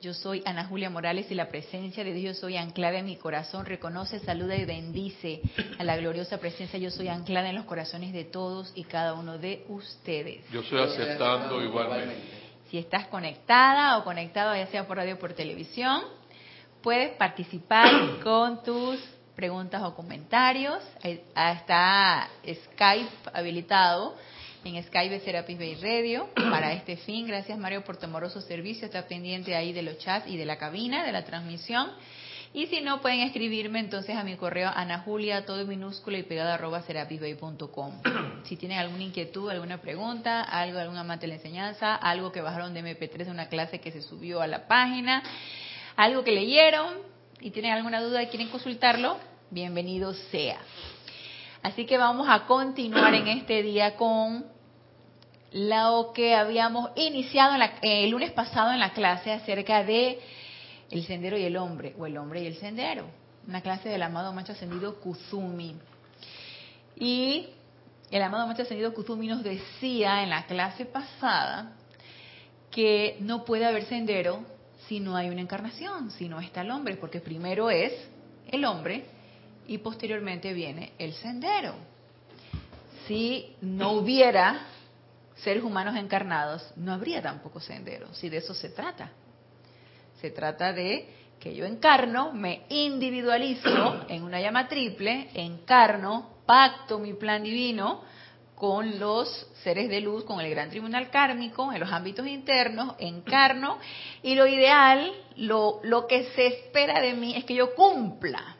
Yo soy Ana Julia Morales y la presencia de Dios yo soy anclada en mi corazón. Reconoce, saluda y bendice a la gloriosa presencia yo soy anclada en los corazones de todos y cada uno de ustedes. Yo estoy aceptando igualmente. Si estás conectada o conectado ya sea por radio o por televisión, puedes participar con tus preguntas o comentarios. Está Skype habilitado en Skype Serapis Bay Radio para este fin. Gracias Mario por tu amoroso servicio. Está pendiente ahí de los chats y de la cabina, de la transmisión. Y si no, pueden escribirme entonces a mi correo anajulia, todo minúsculo y pegado arroba serapisbay.com. Si tienen alguna inquietud, alguna pregunta, algo, algún amante de la enseñanza, algo que bajaron de MP3 de una clase que se subió a la página, algo que leyeron y tienen alguna duda y quieren consultarlo, bienvenido sea. Así que vamos a continuar en este día con lo que habíamos iniciado el lunes pasado en la clase acerca de el sendero y el hombre, o el hombre y el sendero, una clase del amado macho ascendido Kuzumi. Y el amado macho ascendido Kuzumi nos decía en la clase pasada que no puede haber sendero si no hay una encarnación, si no está el hombre, porque primero es el hombre y posteriormente viene el sendero. Si no hubiera seres humanos encarnados, no habría tampoco sendero, si de eso se trata. Se trata de que yo encarno, me individualizo en una llama triple, encarno, pacto mi plan divino con los seres de luz, con el gran tribunal kármico, en los ámbitos internos, encarno, y lo ideal, lo, lo que se espera de mí es que yo cumpla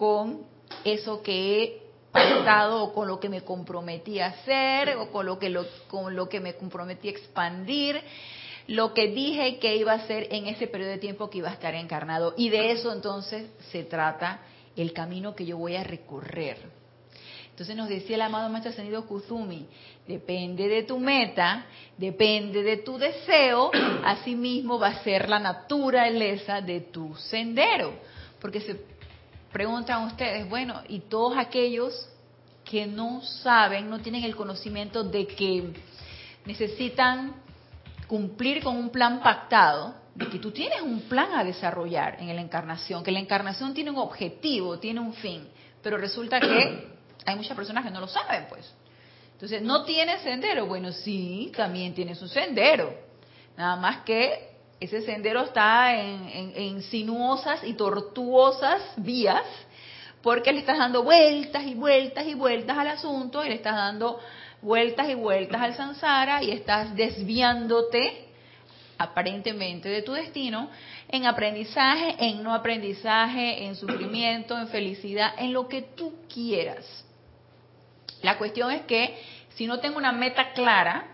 con eso que he pactado o con lo que me comprometí a hacer o con lo que, lo, con lo que me comprometí a expandir, lo que dije que iba a hacer en ese periodo de tiempo que iba a estar encarnado. Y de eso entonces se trata el camino que yo voy a recorrer. Entonces nos decía el amado Maestro Ascendido Kuzumi, depende de tu meta, depende de tu deseo, asimismo va a ser la naturaleza de tu sendero. Porque se preguntan ustedes, bueno, y todos aquellos que no saben, no tienen el conocimiento de que necesitan cumplir con un plan pactado, de que tú tienes un plan a desarrollar en la encarnación, que la encarnación tiene un objetivo, tiene un fin, pero resulta que hay muchas personas que no lo saben, pues. Entonces, ¿no tiene sendero? Bueno, sí, también tiene su sendero. Nada más que ese sendero está en, sinuosas y tortuosas vías, porque le estás dando vueltas y vueltas y vueltas al asunto, y le estás dando vueltas y vueltas al samsara, y estás desviándote aparentemente de tu destino en aprendizaje, en no aprendizaje, en sufrimiento, en felicidad, en lo que tú quieras. La cuestión es que si no tengo una meta clara,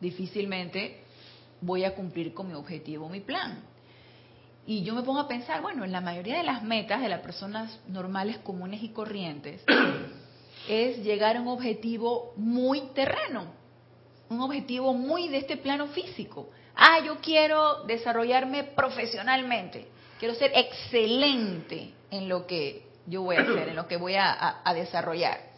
difícilmente voy a cumplir con mi objetivo, mi plan. Y yo me pongo a pensar, bueno, en la mayoría de las metas de las personas normales, comunes y corrientes, es llegar a un objetivo muy terreno, un objetivo muy de este plano físico. Ah, yo quiero desarrollarme profesionalmente, quiero ser excelente en lo que yo voy a hacer, en lo que voy a, a desarrollar.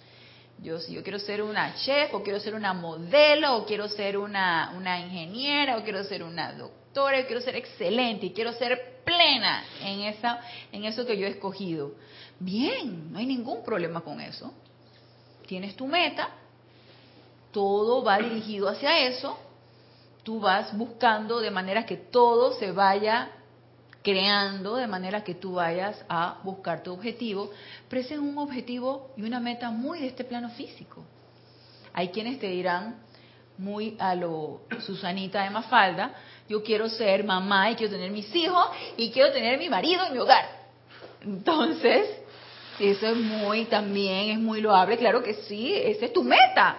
Yo, yo quiero ser una chef, o quiero ser una modelo, o quiero ser una, una ingeniera, o quiero ser una doctora, o quiero ser excelente y quiero ser plena en, esa, en eso que yo he escogido. Bien, no hay ningún problema con eso. Tienes tu meta, todo va dirigido hacia eso, tú vas buscando de manera que todo se vaya creando de manera que tú vayas a buscar tu objetivo, pero ese es un objetivo y una meta muy de este plano físico. Hay quienes te dirán, muy a lo Susanita de Mafalda, yo quiero ser mamá y quiero tener mis hijos y quiero tener mi marido en mi hogar. Entonces, eso es muy, también es muy loable, claro que sí, esa es tu meta.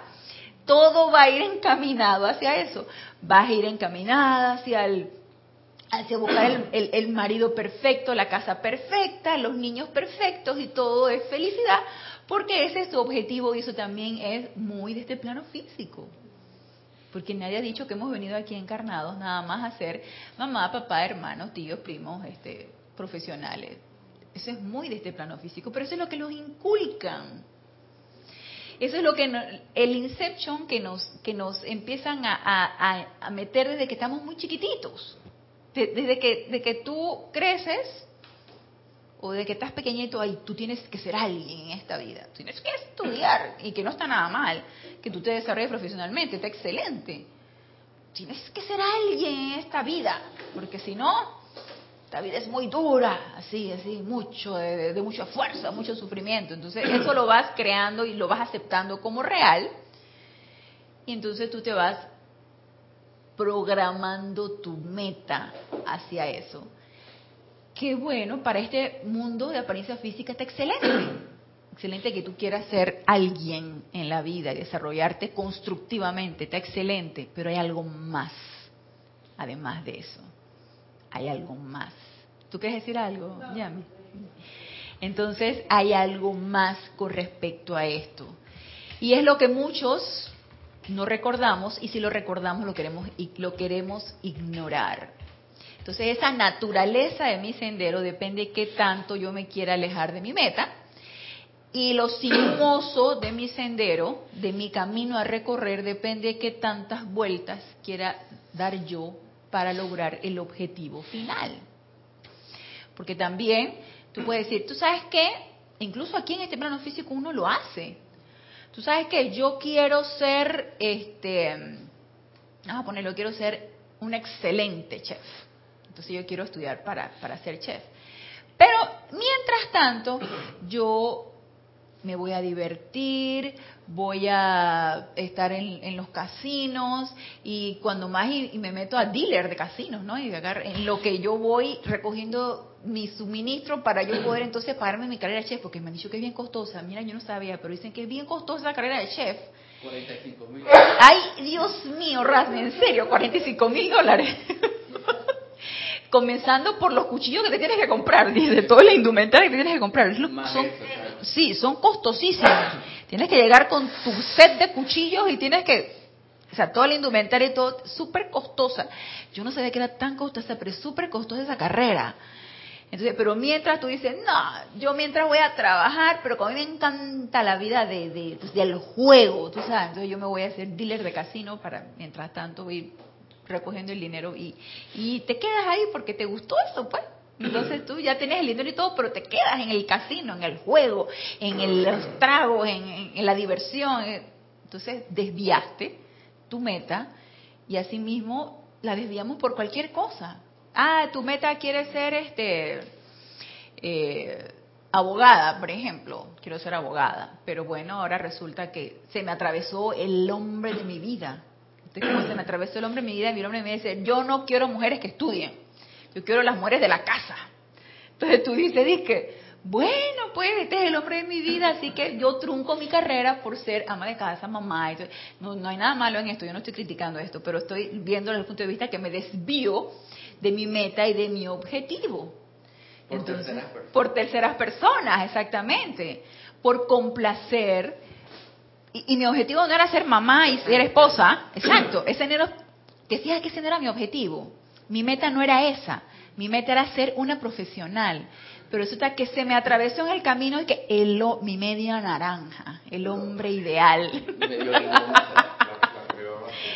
Todo va a ir encaminado hacia eso. Vas a ir encaminada hacia el hacia buscar el, marido perfecto, la casa perfecta, los niños perfectos y todo es felicidad, porque ese es su objetivo y eso también es muy de este plano físico. porque nadie ha dicho que hemos venido aquí encarnados nada más a ser mamá, papá, hermanos, tíos, primos, este, profesionales. Eso es muy de este plano físico, pero eso es lo que los inculcan. Eso es lo que el inception que nos que nos empiezan a, a, meter desde que estamos muy chiquititos, desde que de que tú creces o de que estás pequeñito, ahí tú tienes que ser alguien en esta vida, tienes que estudiar y que no está nada mal, que tú te desarrolles profesionalmente, está excelente. Tienes que ser alguien en esta vida, porque si no, esta vida es muy dura, así, así, mucho, de, de, mucha fuerza, mucho sufrimiento. Entonces eso lo vas creando y lo vas aceptando como real, y entonces tú te vas programando tu meta hacia eso qué bueno, para este mundo de apariencia física está excelente. Excelente que tú quieras ser alguien en la vida y desarrollarte constructivamente, está excelente, pero hay algo más, además de eso. Hay algo más. ¿Tú quieres decir algo, Yami? Entonces hay algo más con respecto a esto. Y es lo que muchos no recordamos y si lo recordamos lo queremos, lo queremos ignorar. Entonces esa naturaleza de mi sendero depende de qué tanto yo me quiera alejar de mi meta. Y lo sinuoso de mi sendero, de mi camino a recorrer, depende de qué tantas vueltas quiera dar yo para lograr el objetivo final. Porque también tú puedes decir, tú sabes qué, incluso aquí en este plano físico uno lo hace. Tú sabes que yo quiero ser, este, vamos a ponerlo, quiero ser un excelente chef entonces yo quiero estudiar para, para ser chef. Pero mientras tanto, yo me voy a divertir, voy a estar en, los casinos y cuando más y, me meto a dealer de casinos, ¿no? Y en lo que yo voy recogiendo mi suministro para yo poder entonces pagarme mi carrera de chef, porque me han dicho que es bien costosa. Mira, yo no sabía, pero dicen que es bien costosa la carrera de chef. 45 mil. Ay, Dios mío, Rasmi, en serio, 45 mil dólares. comenzando por los cuchillos que te tienes que comprar, dice, todo la indumentaria que tienes que comprar. Son, sí, son costosísimos. Tienes que llegar con tu set de cuchillos y tienes que, o sea, toda la indumentaria y todo, súper costosa. Yo no sabía que era tan costosa, pero es súper costosa esa carrera. Entonces, pero mientras tú dices, no, yo mientras voy a trabajar, pero como a mí me encanta la vida de, de, pues, del juego, tú sabes, entonces yo me voy a hacer dealer de casino para, mientras tanto, ir recogiendo el dinero y, y te quedas ahí porque te gustó eso, pues. Entonces tú ya tienes el dinero y todo, pero te quedas en el casino, en el juego, en el, los tragos, en, la diversión. Entonces desviaste tu meta y asimismo la desviamos por cualquier cosa. Ah, tu meta quiere ser este eh, abogada, por ejemplo. Quiero ser abogada, pero bueno, ahora resulta que se me atravesó el hombre de mi vida entonces, como se me atravesó el hombre en mi vida, mi hombre me dice, yo no quiero mujeres que estudien, yo quiero las mujeres de la casa. Entonces tú dices, dices, bueno, pues este es el hombre de mi vida, así que yo trunco mi carrera por ser ama de casa, mamá. no, no hay nada malo en esto, yo no estoy criticando esto, pero estoy viendo desde el punto de vista que me desvío de mi meta y de mi objetivo. Por terceras personas. Por terceras personas, exactamente. Por complacer y, mi objetivo no era ser mamá y ser esposa, exacto, ese no era, decía que ese no era mi objetivo. Mi meta no era esa, mi meta era ser una profesional. Pero resulta que se me atravesó en el camino y que el, mi media naranja, el hombre ideal.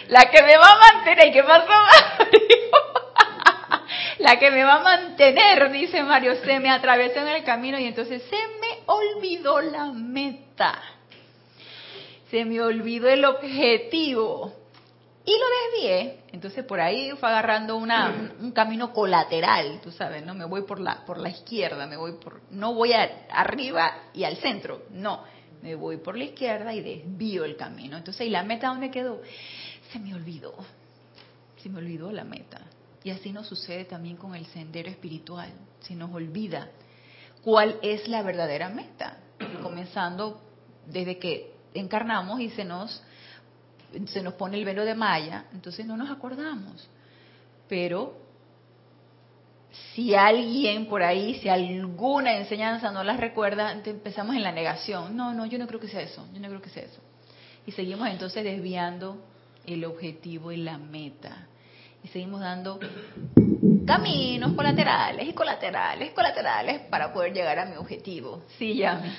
La que me va a mantener, ¿qué pasó La que me va a mantener, dice Mario, se me atravesó en el camino y entonces se me olvidó la meta. Se me olvidó el objetivo y lo desvié. Entonces por ahí fue agarrando una, un, camino colateral, tú sabes, no me voy por la por la izquierda, me voy por no voy arriba y al centro, no, me voy por la izquierda y desvío el camino. Entonces, ¿y la meta dónde quedó? Se me olvidó. Se me olvidó la meta. Y así nos sucede también con el sendero espiritual. Se nos olvida cuál es la verdadera meta. Comenzando desde que encarnamos y se nos, se nos pone el velo de malla, entonces no nos acordamos. Pero si alguien por ahí, si alguna enseñanza no las recuerda, empezamos en la negación. No, no, yo no creo que sea eso, yo no creo que sea eso. Y seguimos entonces desviando el objetivo y la meta. Y seguimos dando caminos colaterales y colaterales, colaterales para poder llegar a mi objetivo. Sí, Yami.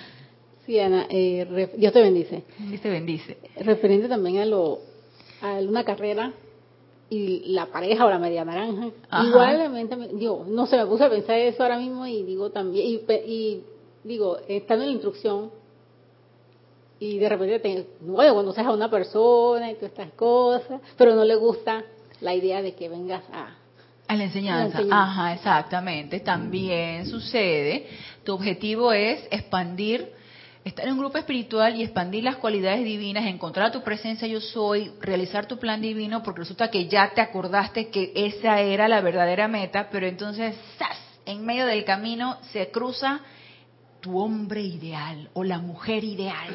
Sí, Ana, eh, Dios te bendice. Dios te bendice. Referente también a lo a una carrera y la pareja o la media naranja. Igualmente, digo, no se me puse a pensar eso ahora mismo y digo también, y, y digo, estando en la instrucción, y de repente te, bueno, conoces a una persona y todas estas cosas, pero no le gusta la idea de que vengas a... A la enseñanza. Ajá, exactamente. También sucede. Tu objetivo es expandir, estar en un grupo espiritual y expandir las cualidades divinas, encontrar tu presencia yo soy, realizar tu plan divino, porque resulta que ya te acordaste que esa era la verdadera meta, pero entonces, ¡zas! En medio del camino se cruza tu hombre ideal o la mujer ideal.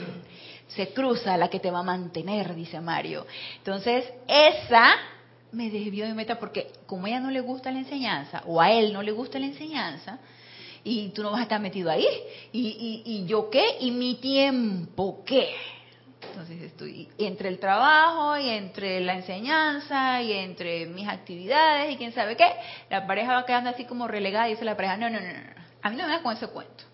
Se cruza la que te va a mantener, dice Mario. Entonces, esa me desvió de meta porque como ella no le gusta la enseñanza o a él no le gusta la enseñanza, y tú no vas a estar metido ahí, y, y, y yo qué, y mi tiempo qué. Entonces estoy entre el trabajo y entre la enseñanza y entre mis actividades y quién sabe qué, la pareja va quedando así como relegada y dice la pareja, no, no, no, no, a mí no me das con ese cuento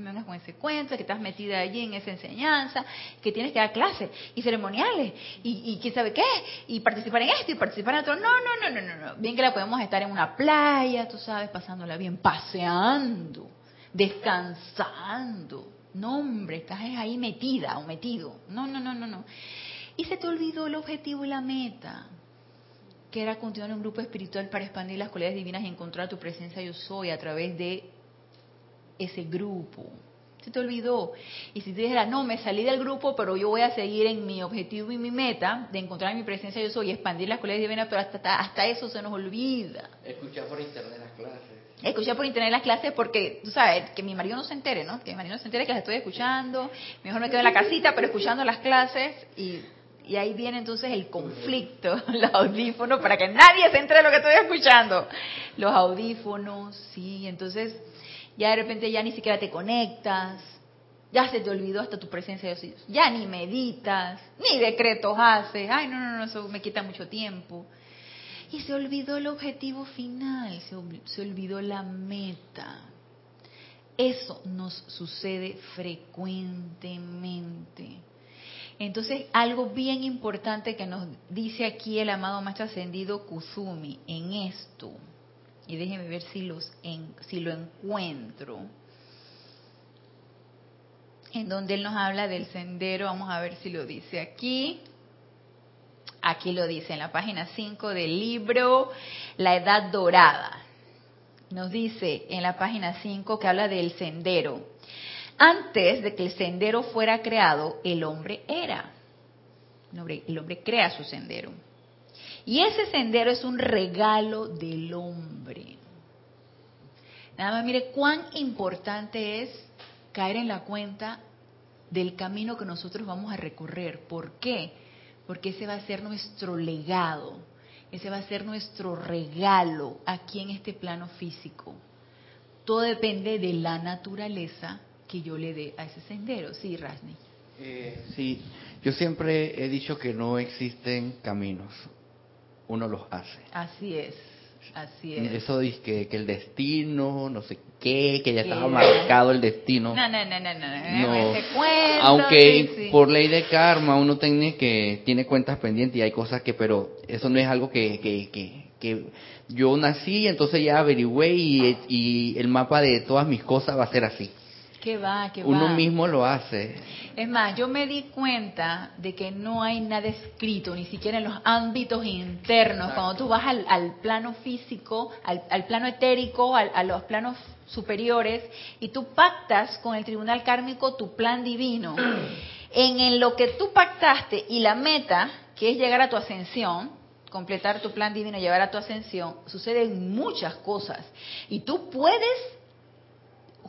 me vengas con ese cuento, que estás metida allí en esa enseñanza, que tienes que dar clases y ceremoniales y, quién sabe qué, y participar en esto y participar en otro. No, no, no, no, no, no. Bien que la podemos estar en una playa, tú sabes, pasándola bien, paseando, descansando. No, hombre, estás ahí metida o metido. No, no, no, no, no. Y se te olvidó el objetivo y la meta que era continuar en un grupo espiritual para expandir las cualidades divinas y encontrar tu presencia yo soy a través de ese grupo. Se te olvidó. Y si tú dijeras, no, me salí del grupo, pero yo voy a seguir en mi objetivo y mi meta de encontrar mi presencia yo soy y expandir las cualidades divinas, pero hasta, hasta eso se nos olvida. Escuchar por internet las clases. Escuchar por internet las clases porque, tú sabes, que mi marido no se entere, ¿no? Que mi marido no se entere que las estoy escuchando. Mejor me quedo en la casita, pero escuchando las clases y y ahí viene entonces el conflicto, los audífonos, para que nadie se entere de lo que estoy escuchando. Los audífonos, sí, entonces ya de repente ya ni siquiera te conectas, ya se te olvidó hasta tu presencia de Dios, ya ni meditas, ni decretos haces, ay no, no, no, eso me quita mucho tiempo. Y se olvidó el objetivo final, se, se olvidó la meta. Eso nos sucede frecuentemente. Entonces, algo bien importante que nos dice aquí el amado Maestro Ascendido Kuzumi en esto y déjenme ver si, los si lo encuentro, en donde él nos habla del sendero, vamos a ver si lo dice aquí. Aquí lo dice en la página 5 del libro La Edad Dorada. Nos dice en la página 5 que habla del sendero. Antes de que el sendero fuera creado, el hombre era. El hombre, el hombre crea su sendero. Y ese sendero es un regalo del hombre. Nada más mire cuán importante es caer en la cuenta del camino que nosotros vamos a recorrer. ¿Por qué? Porque ese va a ser nuestro legado, ese va a ser nuestro regalo aquí en este plano físico. Todo depende de la naturaleza que yo le dé a ese sendero. Sí, Rasni. Eh, sí, yo siempre he dicho que no existen caminos, uno los hace. Así es, así es. Eso dice que, que el destino, no sé qué, que ya estaba marcado el destino. No, no, no, no, no. Aunque por ley de karma uno tiene que tiene cuentas pendientes y hay cosas que, pero eso no es algo que, que, que, que yo nací, entonces ya averigüé y, y el mapa de todas mis cosas va a ser así. Que va, que Uno mismo lo hace. Es más, yo me di cuenta de que no hay nada escrito, ni siquiera en los ámbitos internos. Cuando tú vas al, plano físico, al, plano etérico, a los planos superiores, y tú pactas con el tribunal kármico tu plan divino. En, lo que tú pactaste y la meta, que es llegar a tu ascensión, completar tu plan divino, llevar a tu ascensión, suceden muchas cosas. Y tú puedes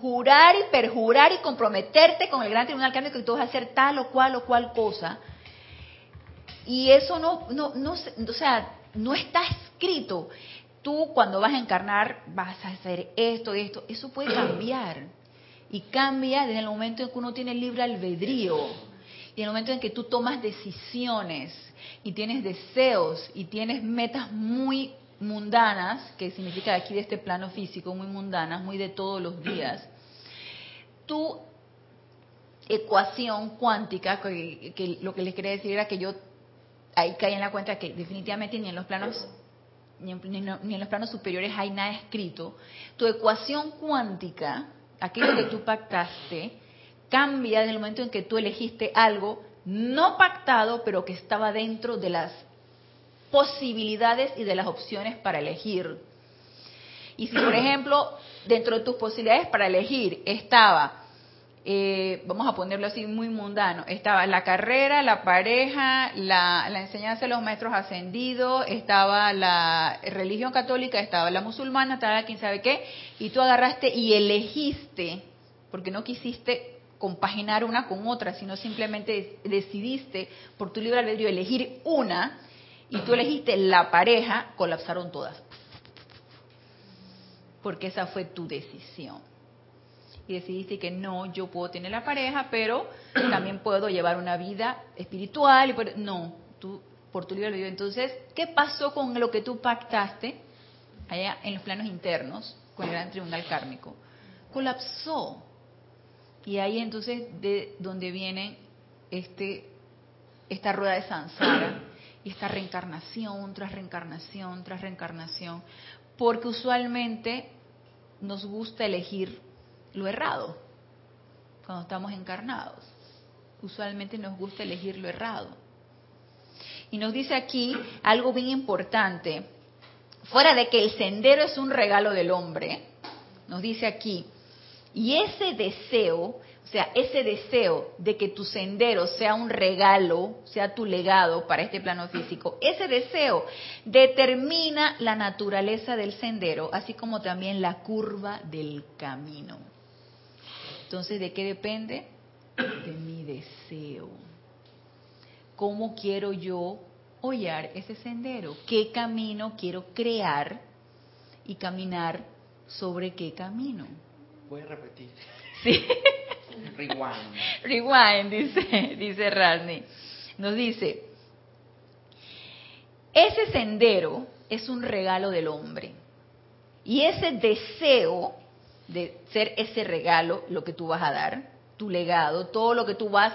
jurar y perjurar y comprometerte con el gran tribunal cambio que tú vas a hacer tal o cual o cual cosa. Y eso no, no, no, o sea, no está escrito. Tú cuando vas a encarnar vas a hacer esto, esto. Eso puede cambiar. Y cambia desde el momento en que uno tiene libre albedrío. Y en el momento en que tú tomas decisiones y tienes deseos y tienes metas muy mundanas, que significa aquí de este plano físico, muy mundanas, muy de todos los días, tu ecuación cuántica, que, lo que les quería decir era que yo ahí caí en la cuenta que definitivamente ni en los planos ni en, los planos superiores hay nada escrito, tu ecuación cuántica, aquello que tú pactaste, cambia en el momento en que tú elegiste algo no pactado, pero que estaba dentro de las posibilidades y de las opciones para elegir. Y si, por ejemplo, dentro de tus posibilidades para elegir. Estaba eh, vamos a ponerlo así muy mundano, estaba la carrera, la pareja, la, enseñanza de los maestros ascendidos, estaba la religión católica, estaba la musulmana, estaba quién sabe qué, y tú agarraste y elegiste, porque no quisiste compaginar una con otra, sino simplemente decidiste por tu libre albedrío elegir una, y tú elegiste la pareja, colapsaron todas. Porque esa fue tu decisión y decidiste que no, yo puedo tener la pareja, pero también puedo llevar una vida espiritual. Y no, tú por tu libre albedrío. Entonces, ¿qué pasó con lo que tú pactaste allá en los planos internos con el gran tribunal kármico? Colapsó. Y ahí entonces de donde viene este esta rueda de Sansara y esta reencarnación tras reencarnación tras reencarnación, porque usualmente nos gusta elegir lo errado cuando estamos encarnados. Usualmente nos gusta elegir lo errado. Y nos dice aquí algo bien importante. Fuera de que el sendero es un regalo del hombre, nos dice aquí, y ese deseo, o sea, ese deseo de que tu sendero sea un regalo, sea tu legado para este plano físico, ese deseo determina la naturaleza del sendero, así como también la curva del camino. Entonces, ¿de qué depende? De mi deseo. ¿Cómo quiero yo hollar ese sendero? ¿Qué camino quiero crear y caminar sobre qué camino? Voy a repetir. Sí. Rewind. Rewind, dice, dice Radney. Nos dice, ese sendero es un regalo del hombre. Y ese deseo de ser ese regalo, lo que tú vas a dar, tu legado, todo lo que tú vas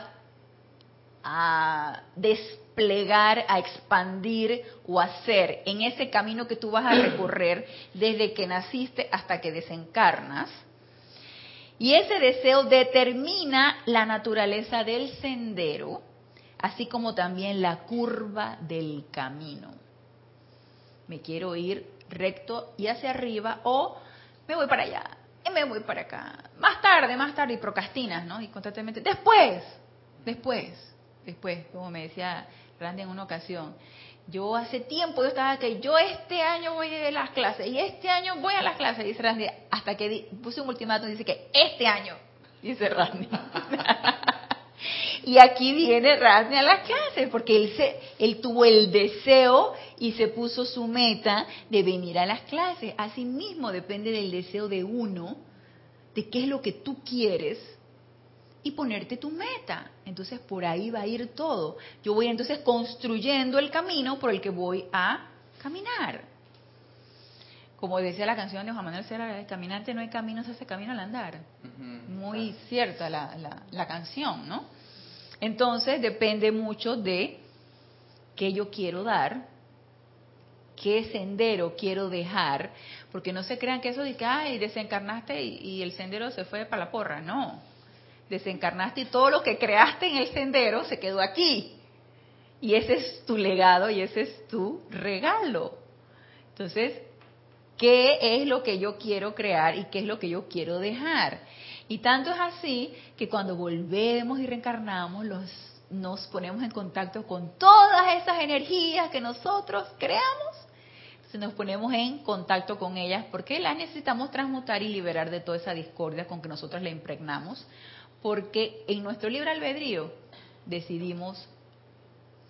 a desplegar, a expandir o hacer en ese camino que tú vas a recorrer desde que naciste hasta que desencarnas. Y ese deseo determina la naturaleza del sendero, así como también la curva del camino. Me quiero ir recto y hacia arriba o me voy para allá me voy para acá. Más tarde, más tarde, y procrastinas, ¿no? Y constantemente, después, después, después, como me decía Randy en una ocasión, yo hace tiempo yo estaba que yo este año voy a las clases y este año voy a las clases, dice Randy, hasta que puse un ultimátum, dice que este año, dice Randy. y aquí viene Randy a las clases, porque él, se, él tuvo el deseo y se puso su meta de venir a las clases. Asimismo, depende del deseo de uno, de qué es lo que tú quieres y ponerte tu meta. Entonces, por ahí va a ir todo. Yo voy entonces construyendo el camino por el que voy a caminar. Como decía la canción de Juan Manuel Serra, el caminante no hay camino, se hace camino al andar. Muy cierta la, la, la canción, ¿no? Entonces, depende mucho de qué yo quiero dar, qué sendero quiero dejar, porque no se crean que eso de que, ay, desencarnaste y, el sendero se fue para la porra, no. Desencarnaste y todo lo que creaste en el sendero se quedó aquí. Y ese es tu legado y ese es tu regalo. Entonces, ¿qué es lo que yo quiero crear y qué es lo que yo quiero dejar? Y tanto es así que cuando volvemos y reencarnamos, los, nos ponemos en contacto con todas esas energías que nosotros creamos si nos ponemos en contacto con ellas, porque las necesitamos transmutar y liberar de toda esa discordia con que nosotros le impregnamos, porque en nuestro libre albedrío decidimos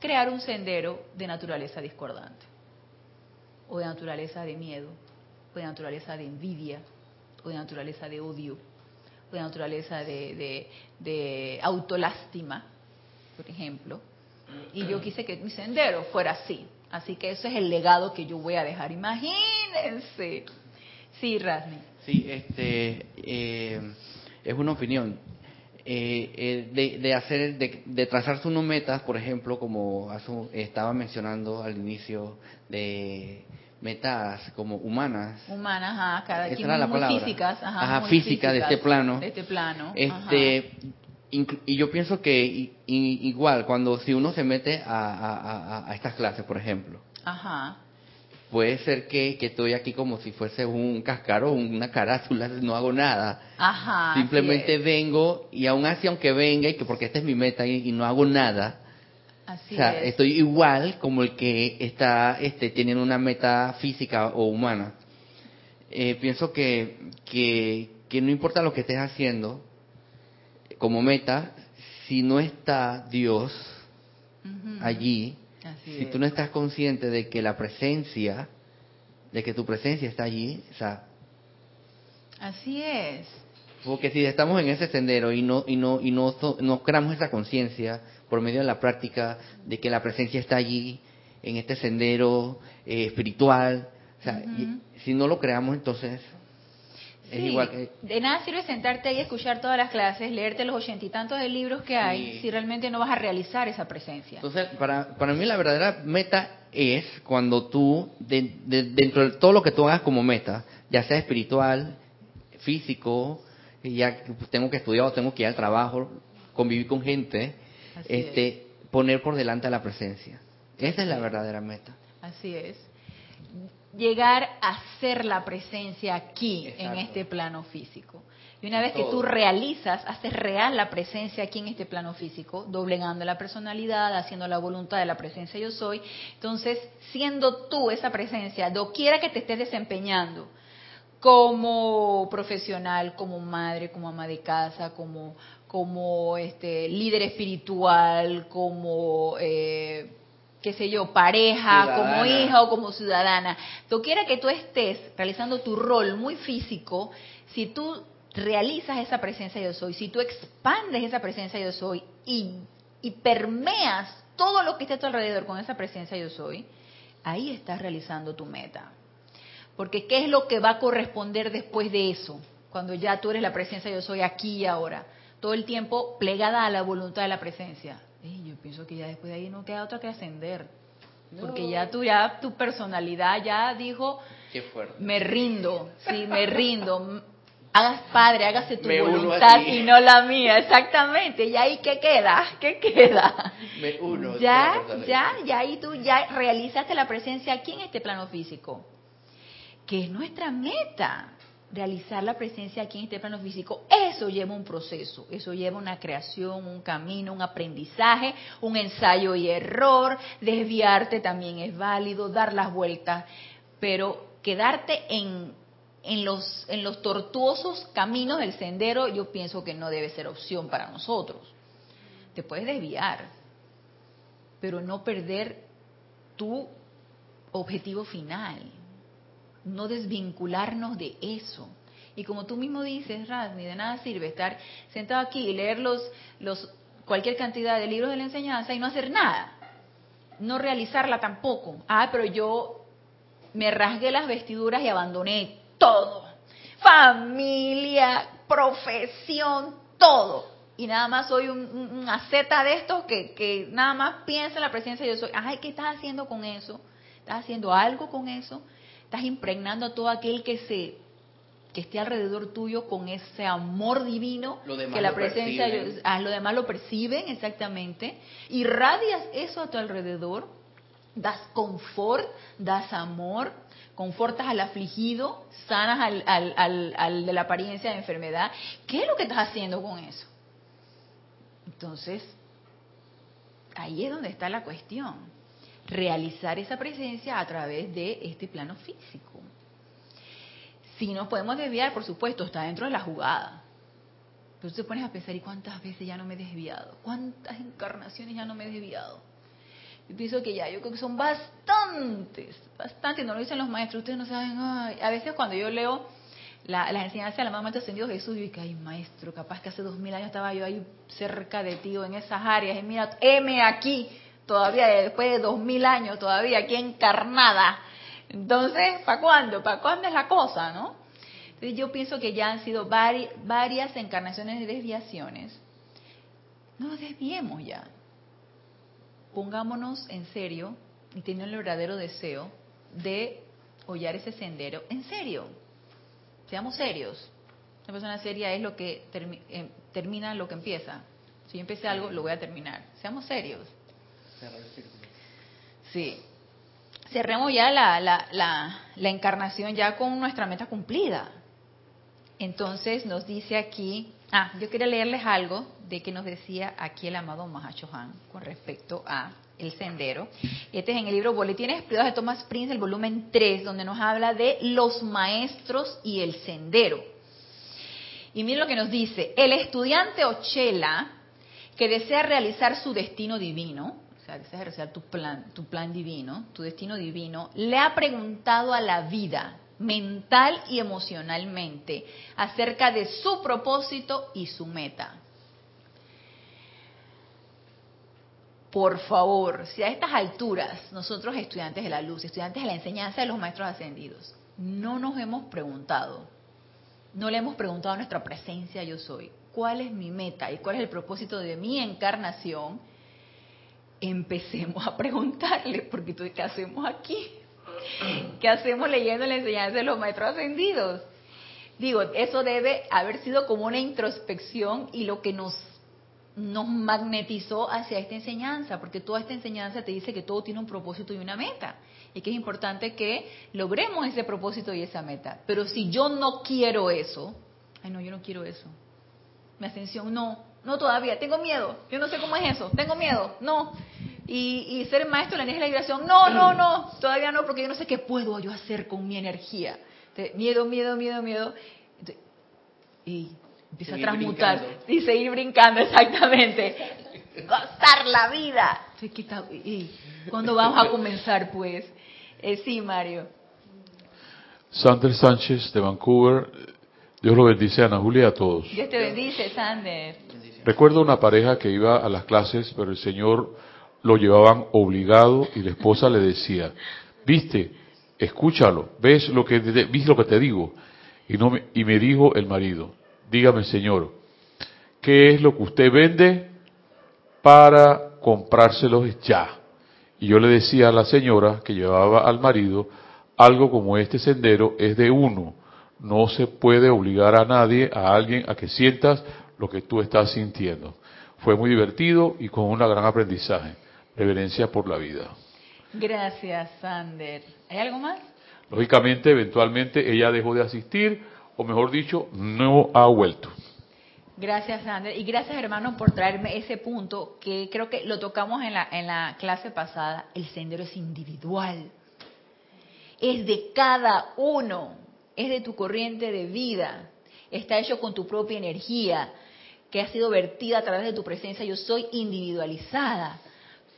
crear un sendero de naturaleza discordante, o de naturaleza de miedo, o de naturaleza de envidia, o de naturaleza de odio, o de naturaleza de, autolástima, por ejemplo, y yo quise que mi sendero fuera así. Así que ese es el legado que yo voy a dejar. Imagínense. Sí, Rasmi. Sí, este, eh, es una opinión. Eh, eh, de, de, hacer, de, de trazarse metas, por ejemplo, como estaba mencionando al inicio, de metas como humanas. Humanas, ajá, cada quien muy físicas, ajá, física de este plano. De este plano. Este, y yo pienso que igual, cuando si uno se mete a, a, a estas clases, por ejemplo, ajá puede ser que, que, estoy aquí como si fuese un cascaro, una carátula, no hago nada. Ajá, Simplemente vengo y aún así, aunque venga, y que porque esta es mi meta y, no hago nada, así o sea, estoy igual como el que está este, teniendo una meta física o humana. Eh, pienso que, que, que no importa lo que estés haciendo como meta, si no está Dios allí, si tú no estás consciente de que la presencia, de que tu presencia está allí, o sea... Así es. Porque si estamos en ese sendero y no y no y no, no creamos esa conciencia por medio de la práctica de que la presencia está allí en este sendero eh, espiritual, o sea, si no lo creamos entonces de nada sirve sentarte y escuchar todas las clases, leerte los ochenta y tantos de libros que hay, si realmente no vas a realizar esa presencia. Entonces, para, para mí la verdadera meta es cuando tú, dentro de todo lo que tú hagas como meta, ya sea espiritual, físico, ya tengo que estudiar o tengo que ir al trabajo, convivir con gente, este, poner por delante la presencia. Esa es la verdadera meta. Así es llegar a ser la presencia aquí en este plano físico. Y una vez que tú realizas, haces real la presencia aquí en este plano físico, doblegando la personalidad, haciendo la voluntad de la presencia yo soy, entonces siendo tú esa presencia, doquiera que te estés desempeñando, como profesional, como madre, como ama de casa, como, como este, líder espiritual, como eh, qué sé yo, pareja, como hija o como ciudadana. quiera que tú estés realizando tu rol muy físico, si tú realizas esa presencia yo soy, si tú expandes esa presencia yo soy y, y permeas todo lo que está a tu alrededor con esa presencia yo soy, ahí estás realizando tu meta. Porque ¿qué es lo que va a corresponder después de eso? Cuando ya tú eres la presencia yo soy aquí y ahora. Todo el tiempo plegada a la voluntad de la presencia yo pienso que ya después de ahí no queda otra que ascender. Porque ya tu, ya tu personalidad ya dijo, me rindo, sí, me rindo. Hagas padre, hágase tu voluntad y no la mía, exactamente. ¿Y ahí qué queda? ¿Qué queda? Me uno. Ya, ya, ya ahí tú ya realizaste la presencia aquí en este plano físico. Que es nuestra meta realizar la presencia aquí en este plano físico, eso lleva un proceso, eso lleva una creación, un camino, un aprendizaje, un ensayo y error, desviarte también es válido, dar las vueltas, pero quedarte en, en, los, en los tortuosos caminos del sendero yo pienso que no debe ser opción para nosotros. Te puedes desviar, pero no perder tu objetivo final no desvincularnos de eso. Y como tú mismo dices, Rasmi, de nada sirve estar sentado aquí y leer los, los, cualquier cantidad de libros de la enseñanza y no hacer nada. No realizarla tampoco. Ah, pero yo me rasgué las vestiduras y abandoné todo. Familia, profesión, todo. Y nada más soy un, una zeta de estos que, que nada más piensa en la presencia de yo soy. Ay, ¿qué estás haciendo con eso? ¿Estás haciendo algo con eso? Estás impregnando a todo aquel que se que esté alrededor tuyo con ese amor divino que la presencia de ah, lo demás lo perciben exactamente. Irradias eso a tu alrededor das confort das amor confortas al afligido sanas al, al, al, al de la apariencia de enfermedad. Qué es lo que estás haciendo con eso entonces ahí es donde está la cuestión realizar esa presencia a través de este plano físico. Si nos podemos desviar, por supuesto, está dentro de la jugada. Pero te pones a pensar, ¿y cuántas veces ya no me he desviado? ¿Cuántas encarnaciones ya no me he desviado? Yo pienso que ya, yo creo que son bastantes, bastantes, no lo dicen los maestros, ustedes no saben, a veces cuando yo leo la, las enseñanzas de la mamá ascendido Jesús, y que, ay maestro, capaz que hace dos mil años estaba yo ahí cerca de ti o en esas áreas, y mira, M aquí, todavía después de dos mil años, todavía aquí encarnada. Entonces, ¿para cuándo? ¿Para cuándo es la cosa, no? Entonces yo pienso que ya han sido varias encarnaciones de desviaciones. No nos desviemos ya. Pongámonos en serio y teniendo el verdadero deseo de hollar ese sendero. En serio, seamos serios. Una persona seria es lo que eh, termina lo que empieza. Si yo empecé algo, lo voy a terminar. Seamos serios. Sí. Cerremos ya la, la, la, la encarnación ya con nuestra meta cumplida. Entonces nos dice aquí, ah, yo quería leerles algo de que nos decía aquí el amado Mahachohan con respecto a el sendero. Este es en el libro Boletines Privados de Thomas Prince, el volumen 3, donde nos habla de los maestros y el sendero. Y miren lo que nos dice, el estudiante Ochela que desea realizar su destino divino, desea realizar tu plan, tu plan divino, tu destino divino, le ha preguntado a la vida, mental y emocionalmente, acerca de su propósito y su meta. por favor, si a estas alturas nosotros estudiantes de la luz, estudiantes de la enseñanza de los maestros ascendidos, no nos hemos preguntado, no le hemos preguntado a nuestra presencia yo soy, ¿cuál es mi meta y cuál es el propósito de mi encarnación? Empecemos a preguntarle, porque ¿qué hacemos aquí? ¿Qué hacemos leyendo la enseñanza de los maestros ascendidos? Digo, eso debe haber sido como una introspección y lo que nos nos magnetizó hacia esta enseñanza, porque toda esta enseñanza te dice que todo tiene un propósito y una meta, y que es importante que logremos ese propósito y esa meta. Pero si yo no quiero eso, ay no, yo no quiero eso. Mi ascensión, no, no todavía, tengo miedo, yo no sé cómo es eso, tengo miedo, no. Y, ser maestro de la energía de la liberación, no, no, no, todavía no, porque yo no sé qué puedo yo hacer con mi energía. miedo, miedo, miedo, miedo. y Empieza a transmutar y seguir brincando, exactamente. Gozar la vida. ¿Y cuándo vamos a comenzar, pues? Eh, sí, Mario. Sander Sánchez de Vancouver. Dios lo bendice a Ana Julia y a todos. Dios te bendice, Sander. Recuerdo una pareja que iba a las clases, pero el Señor lo llevaban obligado y la esposa le decía, viste, escúchalo, ves lo que, ves lo que te digo. Y, no y me dijo el marido, dígame Señor, ¿qué es lo que usted vende para comprárselos ya? Y yo le decía a la señora que llevaba al marido, algo como este sendero es de uno, no se puede obligar a nadie, a alguien, a que sientas lo que tú estás sintiendo. Fue muy divertido y con un gran aprendizaje. Reverencia por la vida. Gracias, Sander. ¿Hay algo más? Lógicamente, eventualmente ella dejó de asistir o mejor dicho, no ha vuelto. Gracias, Ander. Y gracias, hermano, por traerme ese punto que creo que lo tocamos en la, en la clase pasada. El sendero es individual. Es de cada uno. Es de tu corriente de vida. Está hecho con tu propia energía que ha sido vertida a través de tu presencia. Yo soy individualizada.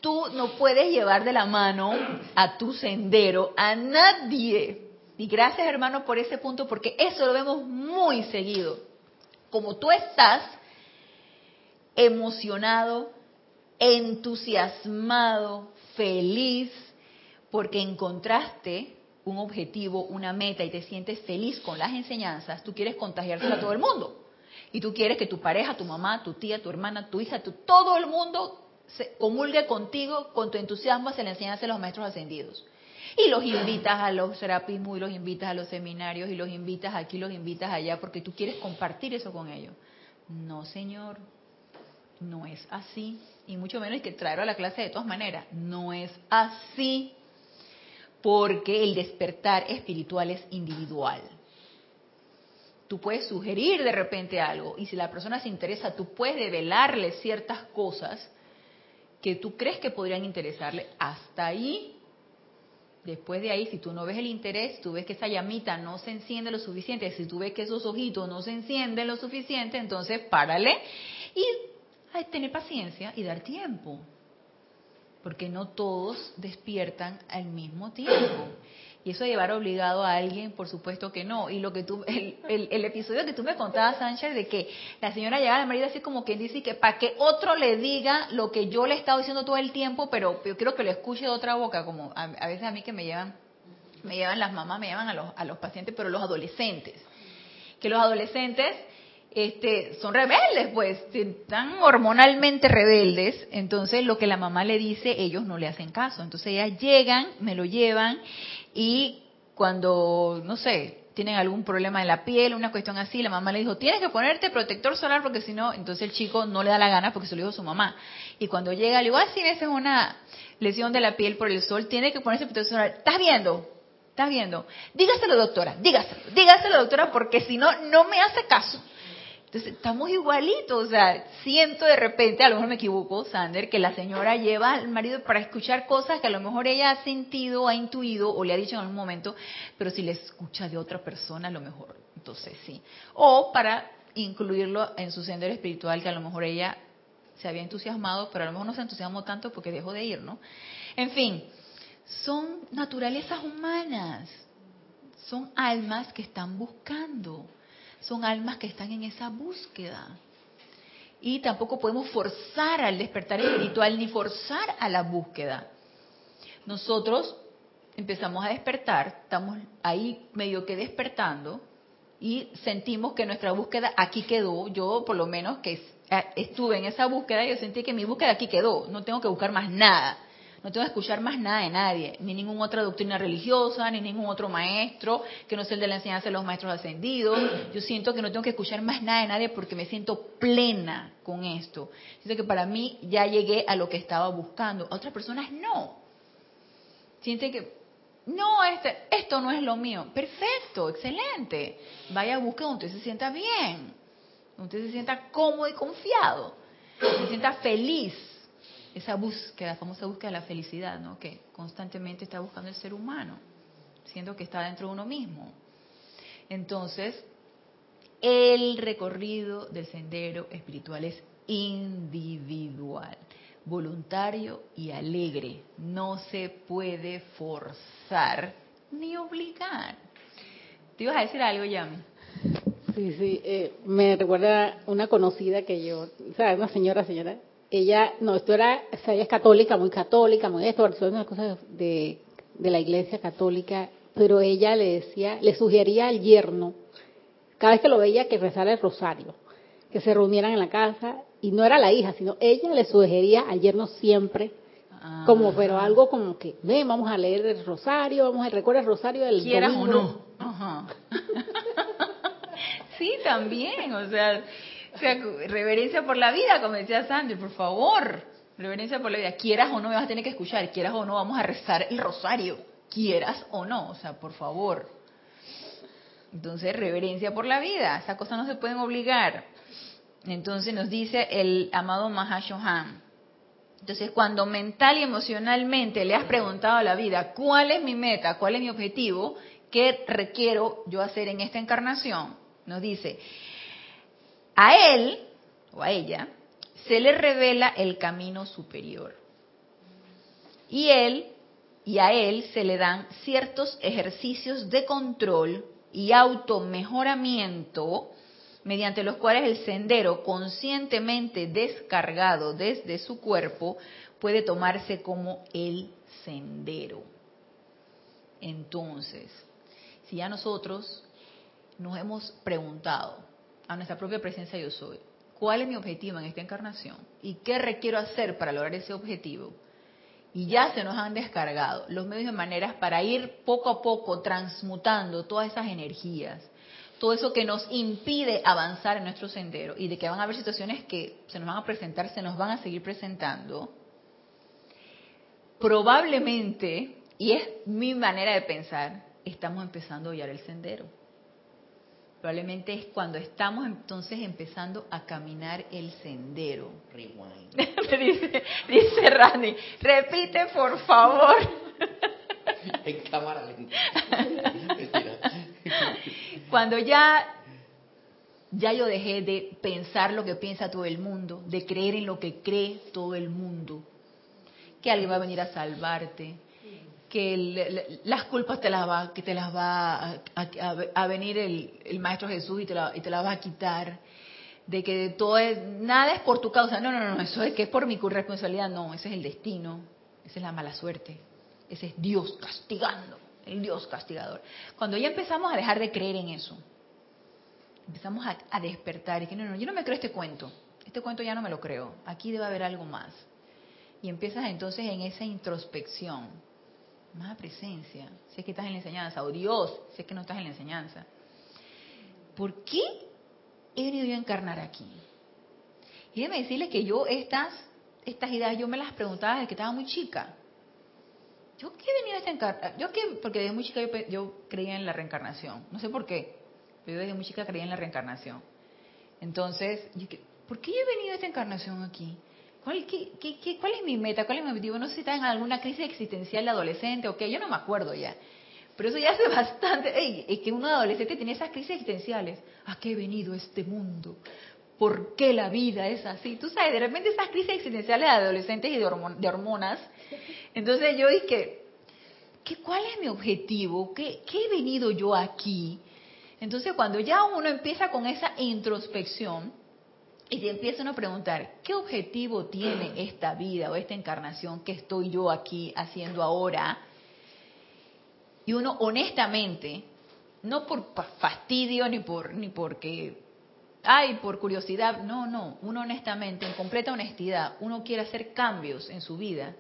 Tú no puedes llevar de la mano a tu sendero a nadie. Y gracias hermano por ese punto, porque eso lo vemos muy seguido. Como tú estás emocionado, entusiasmado, feliz, porque encontraste un objetivo, una meta y te sientes feliz con las enseñanzas, tú quieres contagiárselo a todo el mundo. Y tú quieres que tu pareja, tu mamá, tu tía, tu hermana, tu hija, todo el mundo se comulgue contigo con tu entusiasmo hacia la enseñanza de los maestros ascendidos. Y los invitas a los serapismos y los invitas a los seminarios y los invitas aquí, los invitas allá, porque tú quieres compartir eso con ellos. No, señor, no es así. Y mucho menos que traerlo a la clase de todas maneras. No es así. Porque el despertar espiritual es individual. Tú puedes sugerir de repente algo y si la persona se interesa, tú puedes develarle ciertas cosas que tú crees que podrían interesarle. Hasta ahí Después de ahí, si tú no ves el interés, tú ves que esa llamita no se enciende lo suficiente, si tú ves que esos ojitos no se encienden lo suficiente, entonces párale y hay tener paciencia y dar tiempo. Porque no todos despiertan al mismo tiempo. Y eso de llevar obligado a alguien, por supuesto que no. Y lo que tú, el, episodio que tú me contabas, Sánchez, de que la señora llega al marido así como quien dice que para que otro le diga lo que yo le he estado diciendo todo el tiempo, pero yo quiero que lo escuche de otra boca, como a, veces a mí que me llevan, me llevan las mamás, me llevan a los, a los pacientes, pero los adolescentes. Que los adolescentes este, son rebeldes, pues, están hormonalmente rebeldes, entonces lo que la mamá le dice, ellos no le hacen caso. Entonces ellas llegan, me lo llevan y cuando, no sé, tienen algún problema en la piel, una cuestión así, la mamá le dijo, tienes que ponerte protector solar porque si no, entonces el chico no le da la gana porque se lo dijo su mamá. Y cuando llega, le digo, ah, sí, esa es una lesión de la piel por el sol, tiene que ponerse protector solar. ¿Estás viendo? ¿Estás viendo? Dígaselo, doctora, dígaselo, dígaselo, doctora, porque si no, no me hace caso. Entonces, estamos igualitos, o sea, siento de repente, a lo mejor me equivoco, Sander, que la señora lleva al marido para escuchar cosas que a lo mejor ella ha sentido, ha intuido o le ha dicho en algún momento, pero si le escucha de otra persona, a lo mejor, entonces sí. O para incluirlo en su sendero espiritual, que a lo mejor ella se había entusiasmado, pero a lo mejor no se entusiasmó tanto porque dejó de ir, ¿no? En fin, son naturalezas humanas, son almas que están buscando son almas que están en esa búsqueda. Y tampoco podemos forzar al despertar espiritual ni forzar a la búsqueda. Nosotros empezamos a despertar, estamos ahí medio que despertando y sentimos que nuestra búsqueda aquí quedó. Yo por lo menos que estuve en esa búsqueda, yo sentí que mi búsqueda aquí quedó, no tengo que buscar más nada no tengo que escuchar más nada de nadie, ni ninguna otra doctrina religiosa, ni ningún otro maestro, que no sea el de la enseñanza de los maestros ascendidos. Yo siento que no tengo que escuchar más nada de nadie porque me siento plena con esto. Siento que para mí ya llegué a lo que estaba buscando. A otras personas no. Sienten que, no, este, esto no es lo mío. Perfecto, excelente. Vaya a buscar donde usted se sienta bien, donde usted se sienta cómodo y confiado, se sienta feliz esa búsqueda, la famosa búsqueda de la felicidad, ¿no? que constantemente está buscando el ser humano, siendo que está dentro de uno mismo. Entonces, el recorrido del sendero espiritual es individual, voluntario y alegre. No se puede forzar ni obligar. ¿Te ibas a decir algo, Yami? Sí, sí, eh, me recuerda una conocida que yo, o sea, una señora, señora, ella, no, esto era, ella es católica, muy católica, muy esto, son unas cosas de, de la iglesia católica, pero ella le decía, le sugería al yerno, cada vez que lo veía, que rezara el rosario, que se reunieran en la casa, y no era la hija, sino ella le sugería al yerno siempre, ah. como, pero algo como que, ven, vamos a leer el rosario, vamos a recordar el rosario del Quieras o no. Ajá. sí, también, o sea, o sea, reverencia por la vida, como decía Sandy, por favor. Reverencia por la vida. Quieras o no, me vas a tener que escuchar. Quieras o no, vamos a rezar el rosario. Quieras o no, o sea, por favor. Entonces, reverencia por la vida. Esas cosas no se pueden obligar. Entonces nos dice el amado Mahashohan. Entonces, cuando mental y emocionalmente le has preguntado a la vida, ¿cuál es mi meta? ¿Cuál es mi objetivo? ¿Qué requiero yo hacer en esta encarnación? Nos dice, a él o a ella se le revela el camino superior. Y él y a él se le dan ciertos ejercicios de control y automejoramiento mediante los cuales el sendero conscientemente descargado desde su cuerpo puede tomarse como el sendero. Entonces, si ya nosotros nos hemos preguntado, a nuestra propia presencia yo soy. ¿Cuál es mi objetivo en esta encarnación? ¿Y qué requiero hacer para lograr ese objetivo? Y ya se nos han descargado los medios y maneras para ir poco a poco transmutando todas esas energías, todo eso que nos impide avanzar en nuestro sendero y de que van a haber situaciones que se nos van a presentar, se nos van a seguir presentando. Probablemente, y es mi manera de pensar, estamos empezando a hallar el sendero Probablemente es cuando estamos entonces empezando a caminar el sendero. Rewind. dice, dice Randy, repite por favor. en cámara cuando ya, ya yo dejé de pensar lo que piensa todo el mundo, de creer en lo que cree todo el mundo, que alguien va a venir a salvarte, que las culpas te las va, que te las va a, venir el, Maestro Jesús y te, la, y te las va a quitar, de que todo es, nada es por tu causa, no, no, no, eso es que es por mi responsabilidad, no, ese es el destino, esa es la mala suerte, ese es Dios castigando, el Dios castigador. Cuando ya empezamos a dejar de creer en eso, empezamos a, a despertar y que no, no, yo no me creo este cuento, este cuento ya no me lo creo, aquí debe haber algo más. Y empiezas entonces en esa introspección, más presencia, si que estás en la enseñanza, o Dios, si que no estás en la enseñanza. ¿Por qué he venido yo a encarnar aquí? Y déjeme decirles que yo estas, estas ideas, yo me las preguntaba desde que estaba muy chica. ¿Yo qué he venido a esta? Yo qué, porque desde muy chica yo, creía en la reencarnación. No sé por qué, pero yo desde muy chica creía en la reencarnación. Entonces, ¿por qué yo he venido a esta encarnación aquí? ¿Cuál, es mi meta? ¿Cuál es mi objetivo? No sé si está en alguna crisis existencial de adolescente o qué, yo no me acuerdo ya. Pero eso ya hace bastante. es que uno adolescente tiene esas crisis existenciales. ¿A qué he venido este mundo? ¿Por qué la vida es así? Tú sabes, de repente esas crisis existenciales de adolescentes y de, hormonas. Entonces yo dije, ¿qué, ¿cuál es mi objetivo? ¿Qué, ¿Qué he venido yo aquí? Entonces cuando ya uno empieza con esa introspección, y te empiezan a preguntar, ¿qué objetivo tiene esta vida o esta encarnación que estoy yo aquí haciendo ahora? Y uno honestamente, no por fastidio ni por ni porque ay, por curiosidad, no, no, uno honestamente, en completa honestidad, uno quiere hacer cambios en su vida,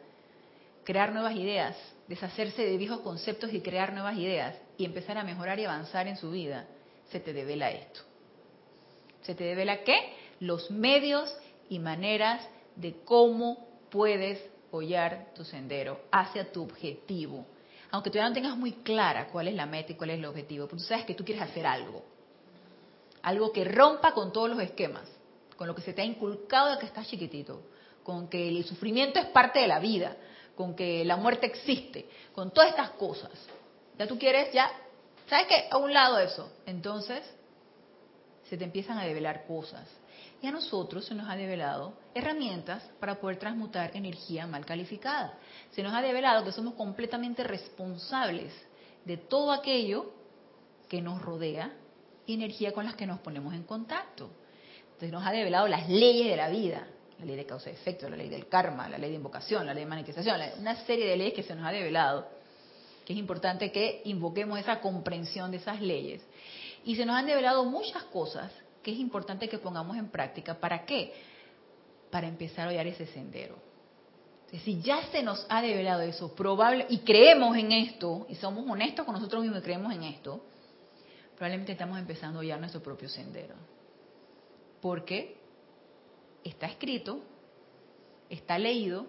crear nuevas ideas, deshacerse de viejos conceptos y crear nuevas ideas y empezar a mejorar y avanzar en su vida, se te devela esto. ¿Se te devela qué? Los medios y maneras de cómo puedes hollar tu sendero hacia tu objetivo. Aunque todavía no tengas muy clara cuál es la meta y cuál es el objetivo, pero tú sabes que tú quieres hacer algo. Algo que rompa con todos los esquemas, con lo que se te ha inculcado de que estás chiquitito, con que el sufrimiento es parte de la vida, con que la muerte existe, con todas estas cosas. Ya tú quieres, ya, ¿sabes qué? A un lado eso. Entonces, se te empiezan a develar cosas y a nosotros se nos ha develado herramientas para poder transmutar energía mal calificada. Se nos ha develado que somos completamente responsables de todo aquello que nos rodea y energía con las que nos ponemos en contacto. Entonces nos ha develado las leyes de la vida, la ley de causa y efecto, la ley del karma, la ley de invocación, la ley de manifestación, una serie de leyes que se nos ha develado, que es importante que invoquemos esa comprensión de esas leyes. Y se nos han develado muchas cosas que es importante que pongamos en práctica. ¿Para qué? Para empezar a hallar ese sendero. Si ya se nos ha develado eso, probable, y creemos en esto, y somos honestos con nosotros mismos y creemos en esto, probablemente estamos empezando a hallar nuestro propio sendero. Porque está escrito, está leído,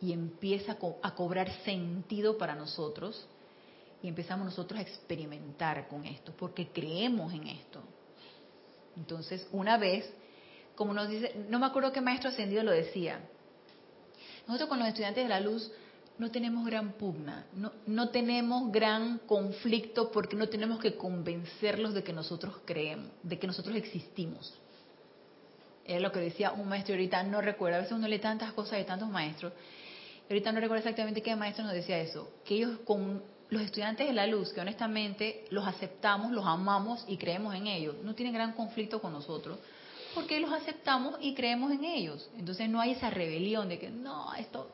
y empieza a cobrar sentido para nosotros, y empezamos nosotros a experimentar con esto, porque creemos en esto. Entonces, una vez, como nos dice, no me acuerdo qué maestro ascendido lo decía, nosotros con los estudiantes de la luz no tenemos gran pugna, no, no tenemos gran conflicto porque no tenemos que convencerlos de que nosotros creemos, de que nosotros existimos. Es lo que decía un maestro ahorita, no recuerdo, a veces uno lee tantas cosas de tantos maestros, ahorita no recuerdo exactamente qué maestro nos decía eso, que ellos con los estudiantes de la luz, que honestamente los aceptamos, los amamos y creemos en ellos, no tienen gran conflicto con nosotros, porque los aceptamos y creemos en ellos. Entonces no hay esa rebelión de que, no, esto,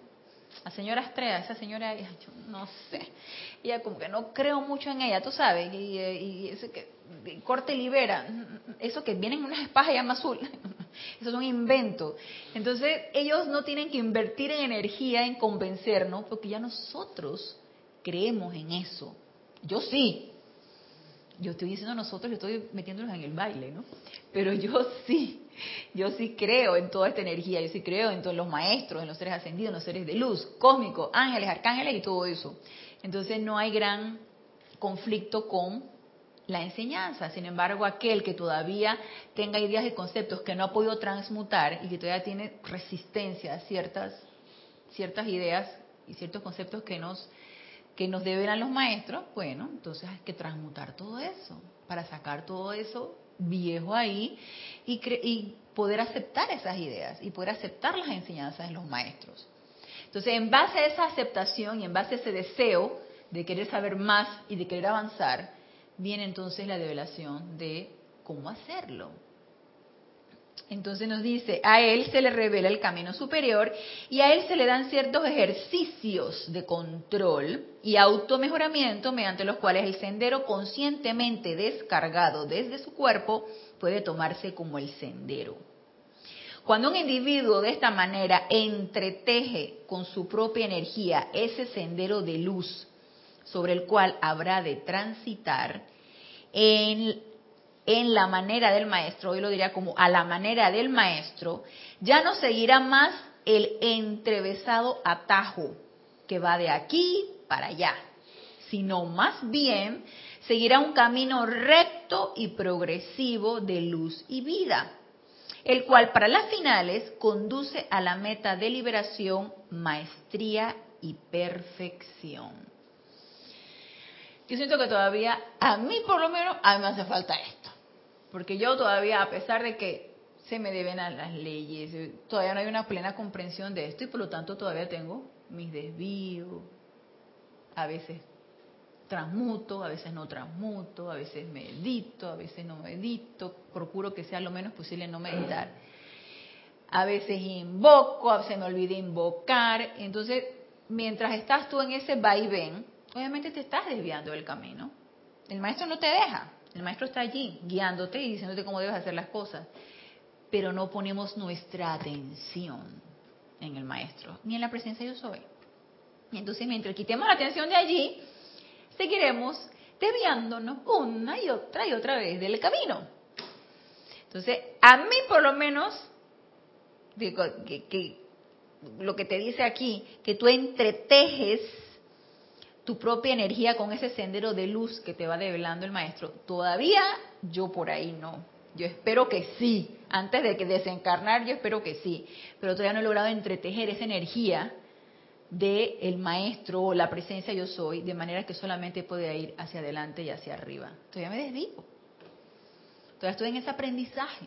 la señora Estrella, esa señora, no sé, ella como que no creo mucho en ella, tú sabes, y, y ese que corte libera, eso que vienen unas espadas llama azul, eso es un invento. Entonces ellos no tienen que invertir en energía en convencernos, porque ya nosotros creemos en eso. Yo sí. Yo estoy diciendo nosotros, yo estoy metiéndonos en el baile, ¿no? Pero yo sí, yo sí creo en toda esta energía, yo sí creo en todos los maestros, en los seres ascendidos, en los seres de luz, cósmicos, ángeles, arcángeles y todo eso. Entonces no hay gran conflicto con la enseñanza. Sin embargo, aquel que todavía tenga ideas y conceptos que no ha podido transmutar y que todavía tiene resistencia a ciertas, ciertas ideas y ciertos conceptos que nos que nos a los maestros, bueno, entonces hay que transmutar todo eso para sacar todo eso viejo ahí y, y poder aceptar esas ideas y poder aceptar las enseñanzas de los maestros. Entonces, en base a esa aceptación y en base a ese deseo de querer saber más y de querer avanzar, viene entonces la revelación de cómo hacerlo. Entonces nos dice, a él se le revela el camino superior y a él se le dan ciertos ejercicios de control y automejoramiento mediante los cuales el sendero conscientemente descargado desde su cuerpo puede tomarse como el sendero. Cuando un individuo de esta manera entreteje con su propia energía ese sendero de luz sobre el cual habrá de transitar, en en la manera del maestro, hoy lo diría como a la manera del maestro, ya no seguirá más el entrevesado atajo que va de aquí para allá, sino más bien seguirá un camino recto y progresivo de luz y vida, el cual para las finales conduce a la meta de liberación, maestría y perfección. Yo siento que todavía, a mí por lo menos, a mí me hace falta esto. Porque yo todavía, a pesar de que se me deben a las leyes, eh, todavía no hay una plena comprensión de esto y por lo tanto todavía tengo mis desvíos. A veces transmuto, a veces no transmuto, a veces medito, a veces no medito, procuro que sea lo menos posible no meditar. A veces invoco, a veces me olvido invocar. Entonces, mientras estás tú en ese vaivén, obviamente te estás desviando del camino. El maestro no te deja. El maestro está allí guiándote y diciéndote cómo debes hacer las cosas, pero no ponemos nuestra atención en el maestro, ni en la presencia yo soy. Y entonces mientras quitemos la atención de allí, seguiremos desviándonos una y otra y otra vez del camino. Entonces, a mí por lo menos, digo, que lo que te dice aquí, que tú entretejes tu propia energía con ese sendero de luz que te va develando el maestro. Todavía yo por ahí no. Yo espero que sí. Antes de que desencarnar, yo espero que sí. Pero todavía no he logrado entretejer esa energía del el maestro o la presencia yo soy, de manera que solamente pueda ir hacia adelante y hacia arriba. Todavía me desvío. Todavía estoy en ese aprendizaje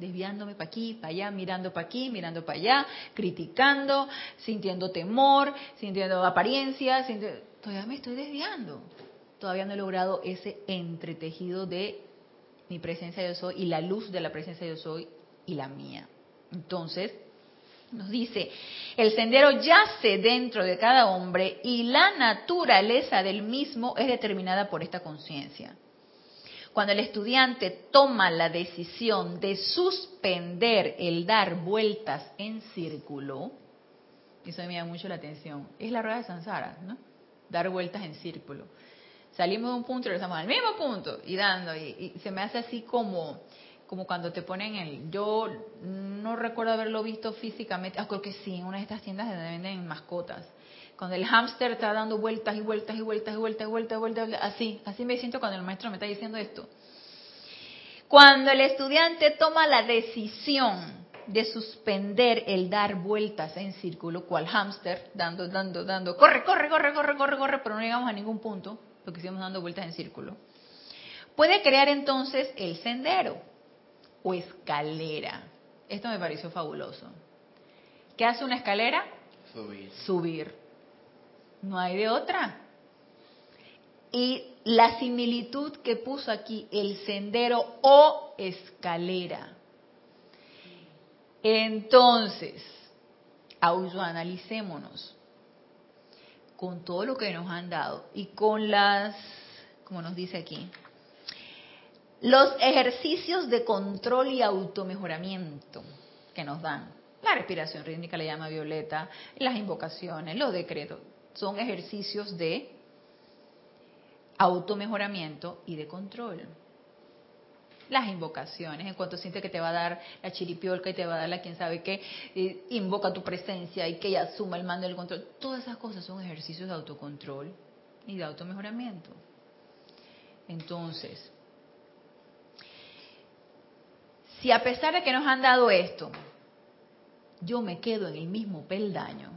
desviándome para aquí, para allá, mirando para aquí, mirando para allá, criticando, sintiendo temor, sintiendo apariencias, todavía me estoy desviando. Todavía no he logrado ese entretejido de mi presencia yo soy y la luz de la presencia yo soy y la mía. Entonces, nos dice, el sendero yace dentro de cada hombre y la naturaleza del mismo es determinada por esta conciencia. Cuando el estudiante toma la decisión de suspender el dar vueltas en círculo, eso me llama mucho la atención, es la rueda de Sansara, ¿no? Dar vueltas en círculo. Salimos de un punto y regresamos al mismo punto y dando, y, se me hace así como, como cuando te ponen el... Yo no recuerdo haberlo visto físicamente, ah, creo que sí, en una de estas tiendas donde venden mascotas cuando el hámster está dando vueltas y vueltas y vueltas y vueltas y vueltas y vueltas, así, así me siento cuando el maestro me está diciendo esto. Cuando el estudiante toma la decisión de suspender el dar vueltas en círculo, cual hámster, dando, dando, dando, corre, corre, corre, corre, corre, corre, pero no llegamos a ningún punto, porque seguimos dando vueltas en círculo, puede crear entonces el sendero o escalera. Esto me pareció fabuloso. ¿Qué hace una escalera? Subir. Subir. No hay de otra. Y la similitud que puso aquí, el sendero o escalera. Entonces, autoanalicémonos con todo lo que nos han dado y con las, como nos dice aquí, los ejercicios de control y automejoramiento que nos dan. La respiración rítmica le llama Violeta, las invocaciones, los decretos, son ejercicios de automejoramiento y de control. Las invocaciones, en cuanto siente que te va a dar la chiripiolca y te va a dar la quien sabe qué, invoca tu presencia y que ella asuma el mando del control. Todas esas cosas son ejercicios de autocontrol y de automejoramiento. Entonces, si a pesar de que nos han dado esto, yo me quedo en el mismo peldaño,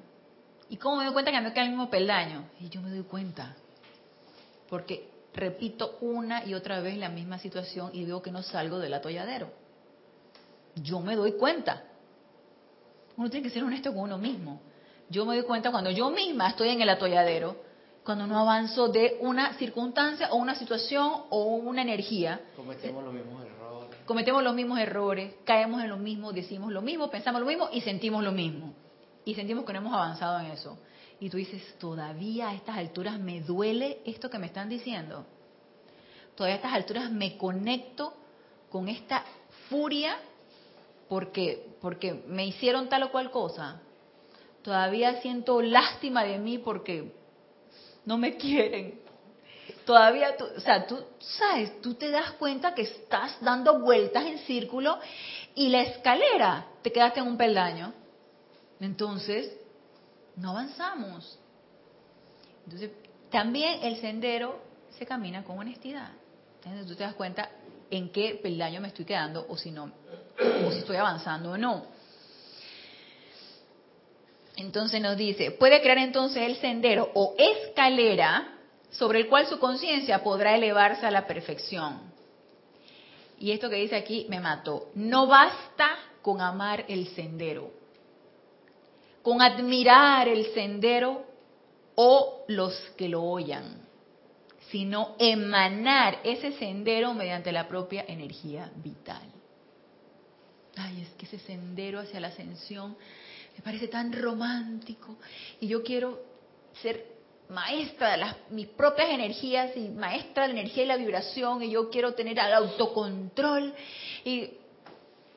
¿Y cómo me doy cuenta que me queda el mismo peldaño? Y yo me doy cuenta. Porque repito una y otra vez la misma situación y veo que no salgo del atolladero. Yo me doy cuenta. Uno tiene que ser honesto con uno mismo. Yo me doy cuenta cuando yo misma estoy en el atolladero cuando no avanzo de una circunstancia o una situación o una energía. Cometemos los mismos errores. Cometemos los mismos errores, caemos en lo mismo, decimos lo mismo, pensamos lo mismo y sentimos lo mismo. Y sentimos que no hemos avanzado en eso. Y tú dices, todavía a estas alturas me duele esto que me están diciendo. Todavía a estas alturas me conecto con esta furia porque, porque me hicieron tal o cual cosa. Todavía siento lástima de mí porque no me quieren. Todavía, tú, o sea, tú sabes, tú te das cuenta que estás dando vueltas en círculo y la escalera te quedaste en un peldaño. Entonces, no avanzamos. Entonces, también el sendero se camina con honestidad. Entonces, tú te das cuenta en qué peldaño me estoy quedando o si no, o si estoy avanzando o no. Entonces nos dice, puede crear entonces el sendero o escalera sobre el cual su conciencia podrá elevarse a la perfección. Y esto que dice aquí me mató. No basta con amar el sendero, con admirar el sendero o los que lo oyan, sino emanar ese sendero mediante la propia energía vital. Ay, es que ese sendero hacia la ascensión me parece tan romántico y yo quiero ser maestra de las, mis propias energías y maestra de la energía y la vibración y yo quiero tener el autocontrol y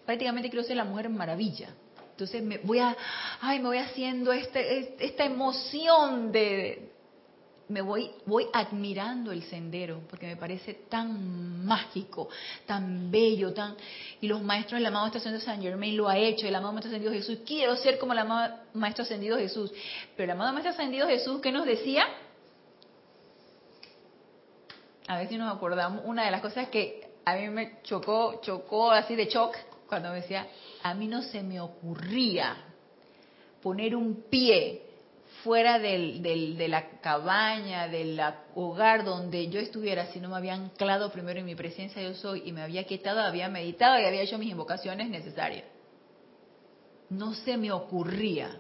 prácticamente quiero ser la mujer maravilla. Entonces me voy a, ay, me voy haciendo este, esta emoción de, me voy, voy admirando el sendero, porque me parece tan mágico, tan bello, tan y los maestros del amado Ascendido San Germain lo ha hecho, el amado Maestro Ascendido Jesús, quiero ser como el amado Maestro Ascendido Jesús, pero el amado Maestro Ascendido Jesús, ¿qué nos decía? A ver si nos acordamos, una de las cosas que a mí me chocó, chocó así de shock, cuando me decía, a mí no se me ocurría poner un pie fuera del, de la cabaña, del hogar donde yo estuviera, si no me había anclado primero en mi presencia yo soy y me había quitado, había meditado y había hecho mis invocaciones necesarias. No se me ocurría.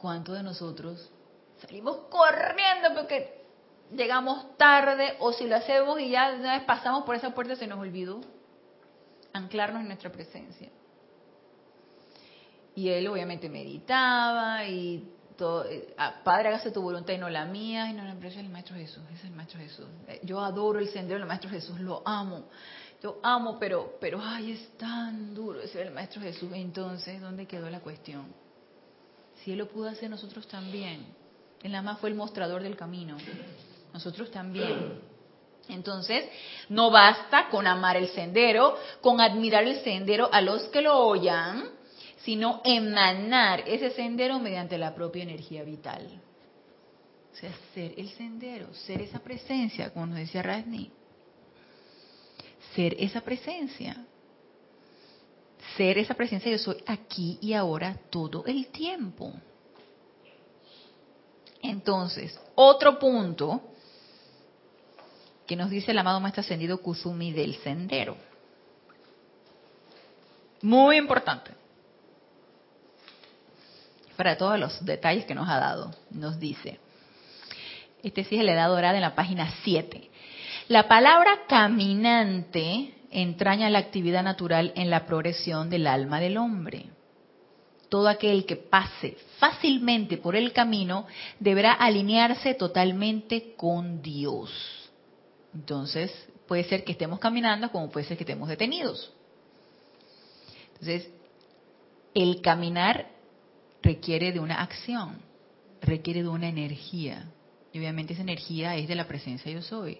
¿Cuántos de nosotros salimos corriendo porque llegamos tarde o si lo hacemos y ya una vez pasamos por esa puerta se nos olvidó anclarnos en nuestra presencia? Y él obviamente meditaba y todo, eh, Padre, hágase tu voluntad y no la mía. Y no, pero es el Maestro Jesús, es el Maestro Jesús. Eh, yo adoro el sendero del Maestro Jesús, lo amo. Yo amo, pero, pero, ay, es tan duro ser el Maestro Jesús. Entonces, ¿dónde quedó la cuestión? Si Él lo pudo hacer, nosotros también. Él nada más fue el mostrador del camino. Nosotros también. Entonces, no basta con amar el sendero, con admirar el sendero a los que lo oyan, sino emanar ese sendero mediante la propia energía vital. O sea, ser el sendero, ser esa presencia, como nos decía Rasni. Ser esa presencia. Ser esa presencia, yo soy aquí y ahora todo el tiempo. Entonces, otro punto que nos dice el amado Maestro Ascendido Kusumi del sendero. Muy importante para todos los detalles que nos ha dado. Nos dice, este sí es la edad dorada en la página 7. La palabra caminante entraña la actividad natural en la progresión del alma del hombre. Todo aquel que pase fácilmente por el camino deberá alinearse totalmente con Dios. Entonces, puede ser que estemos caminando como puede ser que estemos detenidos. Entonces, el caminar requiere de una acción, requiere de una energía. Y obviamente esa energía es de la presencia yo soy.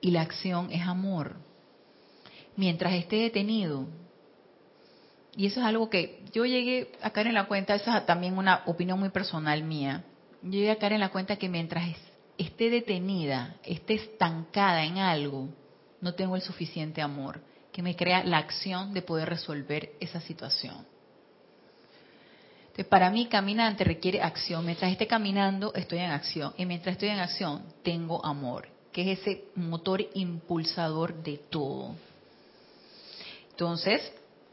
Y la acción es amor. Mientras esté detenido, y eso es algo que yo llegué a caer en la cuenta, eso es también una opinión muy personal mía, yo llegué a caer en la cuenta que mientras esté detenida, esté estancada en algo, no tengo el suficiente amor que me crea la acción de poder resolver esa situación para mí caminante requiere acción. Mientras esté caminando, estoy en acción. Y mientras estoy en acción, tengo amor, que es ese motor impulsador de todo. Entonces,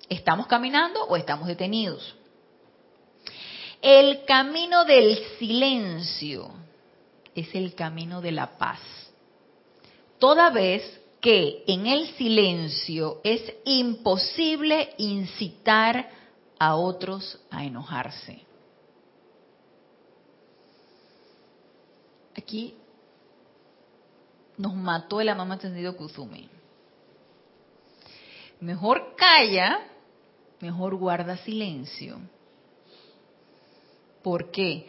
¿estamos caminando o estamos detenidos? El camino del silencio es el camino de la paz. Toda vez que en el silencio es imposible incitar a otros a enojarse. Aquí nos mató el amama tendido Kuzumi. Mejor calla, mejor guarda silencio. ¿Por qué?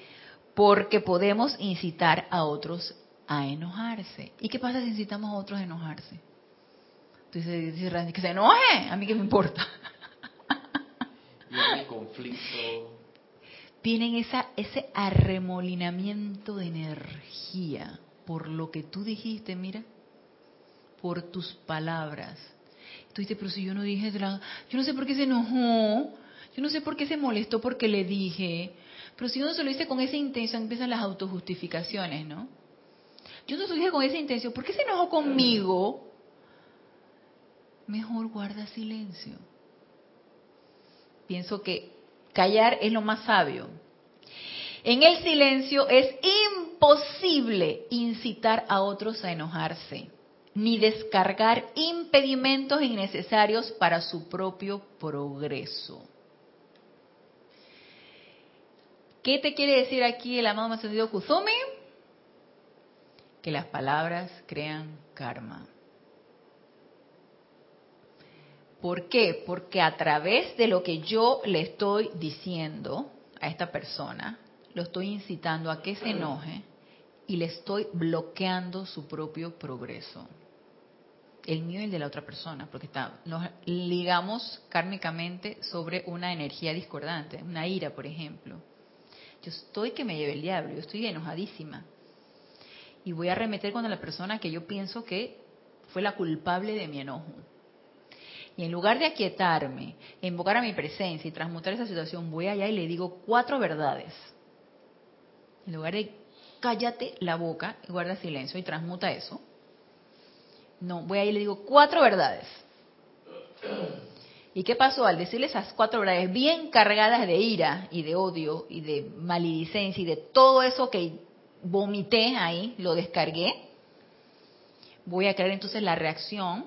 Porque podemos incitar a otros a enojarse. ¿Y qué pasa si incitamos a otros a enojarse? Entonces dice Randy, que se enoje, a mí qué me importa. Y conflicto. Tienen esa, ese arremolinamiento de energía por lo que tú dijiste, mira, por tus palabras. Tú dices, pero si yo no dije, yo no sé por qué se enojó, yo no sé por qué se molestó porque le dije, pero si uno se lo dice con esa intención, empiezan las autojustificaciones, ¿no? Yo no se lo dije con esa intención, ¿por qué se enojó conmigo? Mejor guarda silencio. Pienso que callar es lo más sabio. En el silencio es imposible incitar a otros a enojarse, ni descargar impedimentos innecesarios para su propio progreso. ¿Qué te quiere decir aquí el amado ascendido Kuzumi? Que las palabras crean karma. ¿Por qué? Porque a través de lo que yo le estoy diciendo a esta persona, lo estoy incitando a que se enoje y le estoy bloqueando su propio progreso. El mío y el de la otra persona, porque está, nos ligamos kármicamente sobre una energía discordante, una ira, por ejemplo. Estoy que me lleve el diablo, estoy enojadísima. Y voy a remeter con la persona que yo pienso que fue la culpable de mi enojo. Y en lugar de aquietarme, invocar a mi presencia y transmutar esa situación, voy allá y le digo cuatro verdades. En lugar de cállate la boca y guarda silencio y transmuta eso. No, voy ahí y le digo cuatro verdades. ¿Y qué pasó? Al decirle esas cuatro verdades bien cargadas de ira y de odio y de maledicencia y de todo eso que vomité ahí, lo descargué, voy a crear entonces la reacción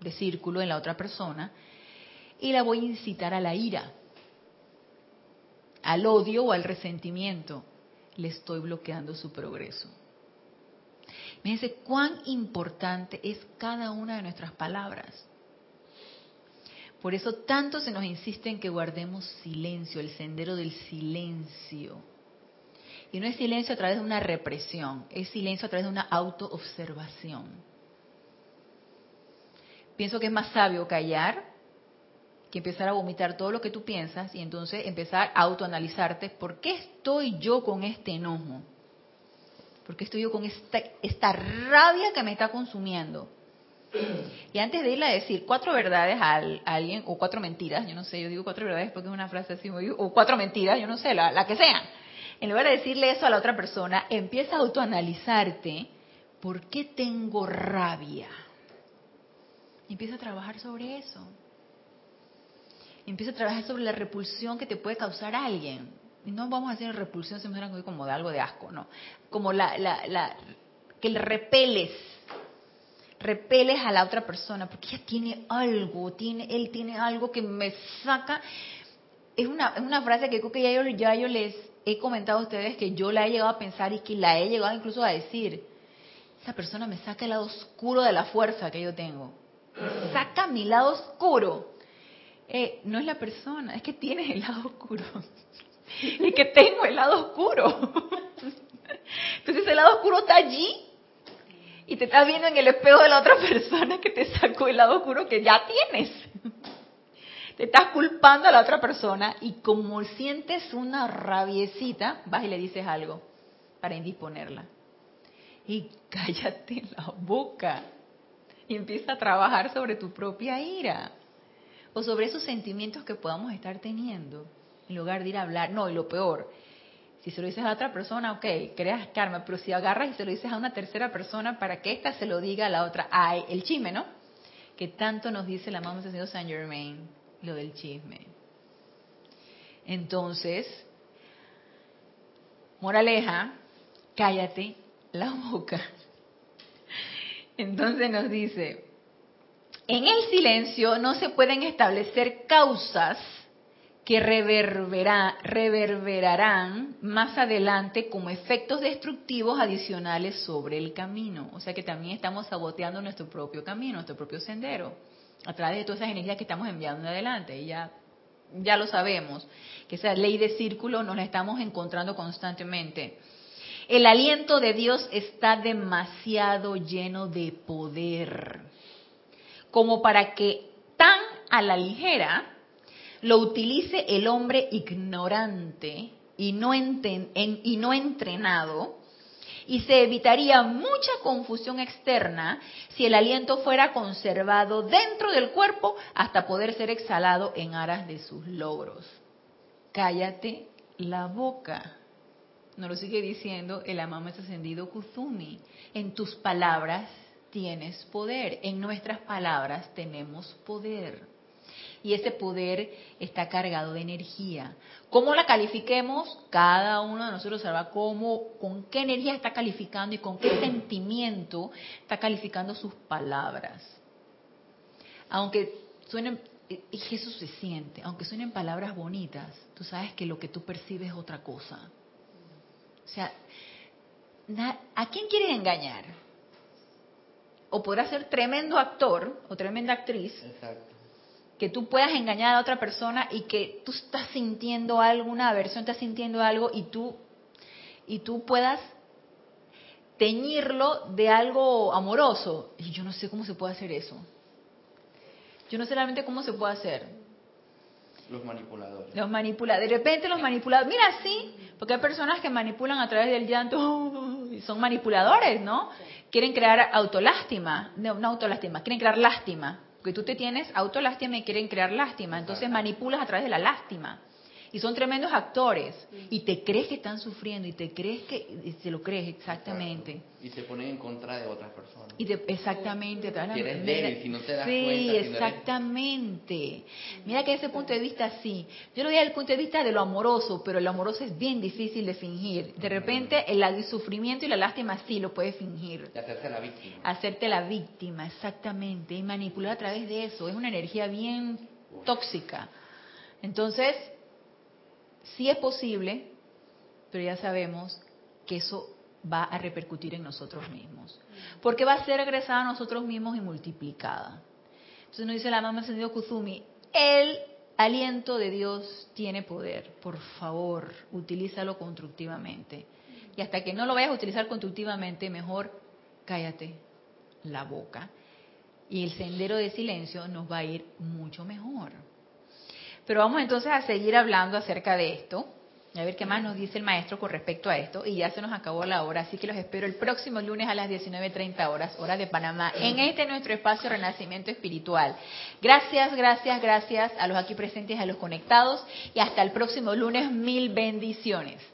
de círculo en la otra persona y la voy a incitar a la ira, al odio o al resentimiento. Le estoy bloqueando su progreso. Fíjense cuán importante es cada una de nuestras palabras. Por eso tanto se nos insiste en que guardemos silencio, el sendero del silencio. Y no es silencio a través de una represión, es silencio a través de una autoobservación. Pienso que es más sabio callar que empezar a vomitar todo lo que tú piensas y entonces empezar a autoanalizarte, ¿por qué estoy yo con este enojo? ¿Por qué estoy yo con esta, esta rabia que me está consumiendo? Y antes de irle a decir cuatro verdades a, alguien, o cuatro mentiras, yo no sé, yo digo cuatro verdades porque es una frase así, o cuatro mentiras, yo no sé, la, que sea. En lugar de decirle eso a la otra persona, empieza a autoanalizarte, ¿por qué tengo rabia? Empieza a trabajar sobre eso. Empieza a trabajar sobre la repulsión que te puede causar alguien. Y no vamos a hacer repulsión se me como de algo de asco, no. Como la, la, la que le repeles repeles a la otra persona, porque ella tiene algo, tiene, él tiene algo que me saca. Es una, una frase que creo que ya yo, ya yo les he comentado a ustedes que yo la he llegado a pensar y que la he llegado incluso a decir. Esa persona me saca el lado oscuro de la fuerza que yo tengo. saca mi lado oscuro. Eh, no es la persona, es que tienes el lado oscuro. es que tengo el lado oscuro. Entonces el lado oscuro está allí y te estás viendo en el espejo de la otra persona que te sacó el lado oscuro que ya tienes. Te estás culpando a la otra persona y como sientes una rabiecita, vas y le dices algo para indisponerla. Y cállate la boca y empieza a trabajar sobre tu propia ira o sobre esos sentimientos que podamos estar teniendo en lugar de ir a hablar. No, y lo peor, si se lo dices a otra persona, ok, creas karma, pero si agarras y se lo dices a una tercera persona para que ésta se lo diga a la otra, ay, el chisme, ¿no? Que tanto nos dice la mamá Señor Saint Germain, lo del chisme. Entonces, Moraleja, cállate la boca. Entonces nos dice, en el silencio no se pueden establecer causas que reverberarán más adelante como efectos destructivos adicionales sobre el camino. O sea que también estamos saboteando nuestro propio camino, nuestro propio sendero, a través de todas esas energías que estamos enviando adelante. Y ya, ya lo sabemos, que esa ley de círculo nos la estamos encontrando constantemente. El aliento de Dios está demasiado lleno de poder, como para que tan a la ligera lo utilice el hombre ignorante y no, entrenado, y se evitaría mucha confusión externa si el aliento fuera conservado dentro del cuerpo hasta poder ser exhalado en aras de sus logros. Cállate la boca. Nos lo sigue diciendo el amado ascendido Kuzumi. En tus palabras tienes poder. En nuestras palabras tenemos poder y ese poder está cargado de energía. ¿Cómo la califiquemos? Cada uno de nosotros sabrá cómo, con qué energía está calificando y con qué sentimiento está calificando sus palabras. Aunque suenen, y Jesús se siente, aunque suenen palabras bonitas, tú sabes que lo que tú percibes es otra cosa. O sea, ¿a quién quieres engañar? O podrás ser tremendo actor o tremenda actriz. Exacto que tú puedas engañar a otra persona y que tú estás sintiendo algo, una aversión, estás sintiendo algo y tú y tú puedas teñirlo de algo amoroso. Y yo no sé cómo se puede hacer eso. Yo no sé realmente cómo se puede hacer. Los manipuladores. Los manipuladores. De repente los manipuladores. Mira, sí, porque hay personas que manipulan a través del llanto. y son manipuladores, ¿no? Quieren crear autolástima. No, no autolástima, quieren crear lástima. Porque tú te tienes autolástima y quieren crear lástima. Entonces manipulas a través de la lástima. Y son tremendos actores. Y te crees que están sufriendo y te crees que... Y se lo crees exactamente. Y se ponen en contra de otras personas. Y exactamente. Si eres débil, si no te das sí, cuenta. Sí, exactamente. Mira que ese punto de vista sí. Yo lo diría desde el punto de vista de lo amoroso, pero lo amoroso es bien difícil de fingir. De repente el sufrimiento y la lástima sí lo puedes fingir. Y hacerte la víctima. Hacerte la víctima, exactamente. Y manipular a través de eso. Es una energía bien tóxica. Entonces, sí es posible, pero ya sabemos que eso va a repercutir en nosotros mismos. Porque va a ser regresada a nosotros mismos y multiplicada. Entonces nos dice la mamá encendido Kuzumi, el aliento de Dios tiene poder. Por favor, utilízalo constructivamente. Y hasta que no lo vayas a utilizar constructivamente, mejor cállate la boca. Y el sendero de silencio nos va a ir mucho mejor. Pero vamos entonces a seguir hablando acerca de esto. A ver qué más nos dice el maestro con respecto a esto. Y ya se nos acabó la hora, así que los espero el próximo lunes a las 19.30 horas, hora de Panamá, en este nuestro espacio Renacimiento Espiritual. Gracias, gracias, gracias a los aquí presentes, a los conectados. Y hasta el próximo lunes, mil bendiciones.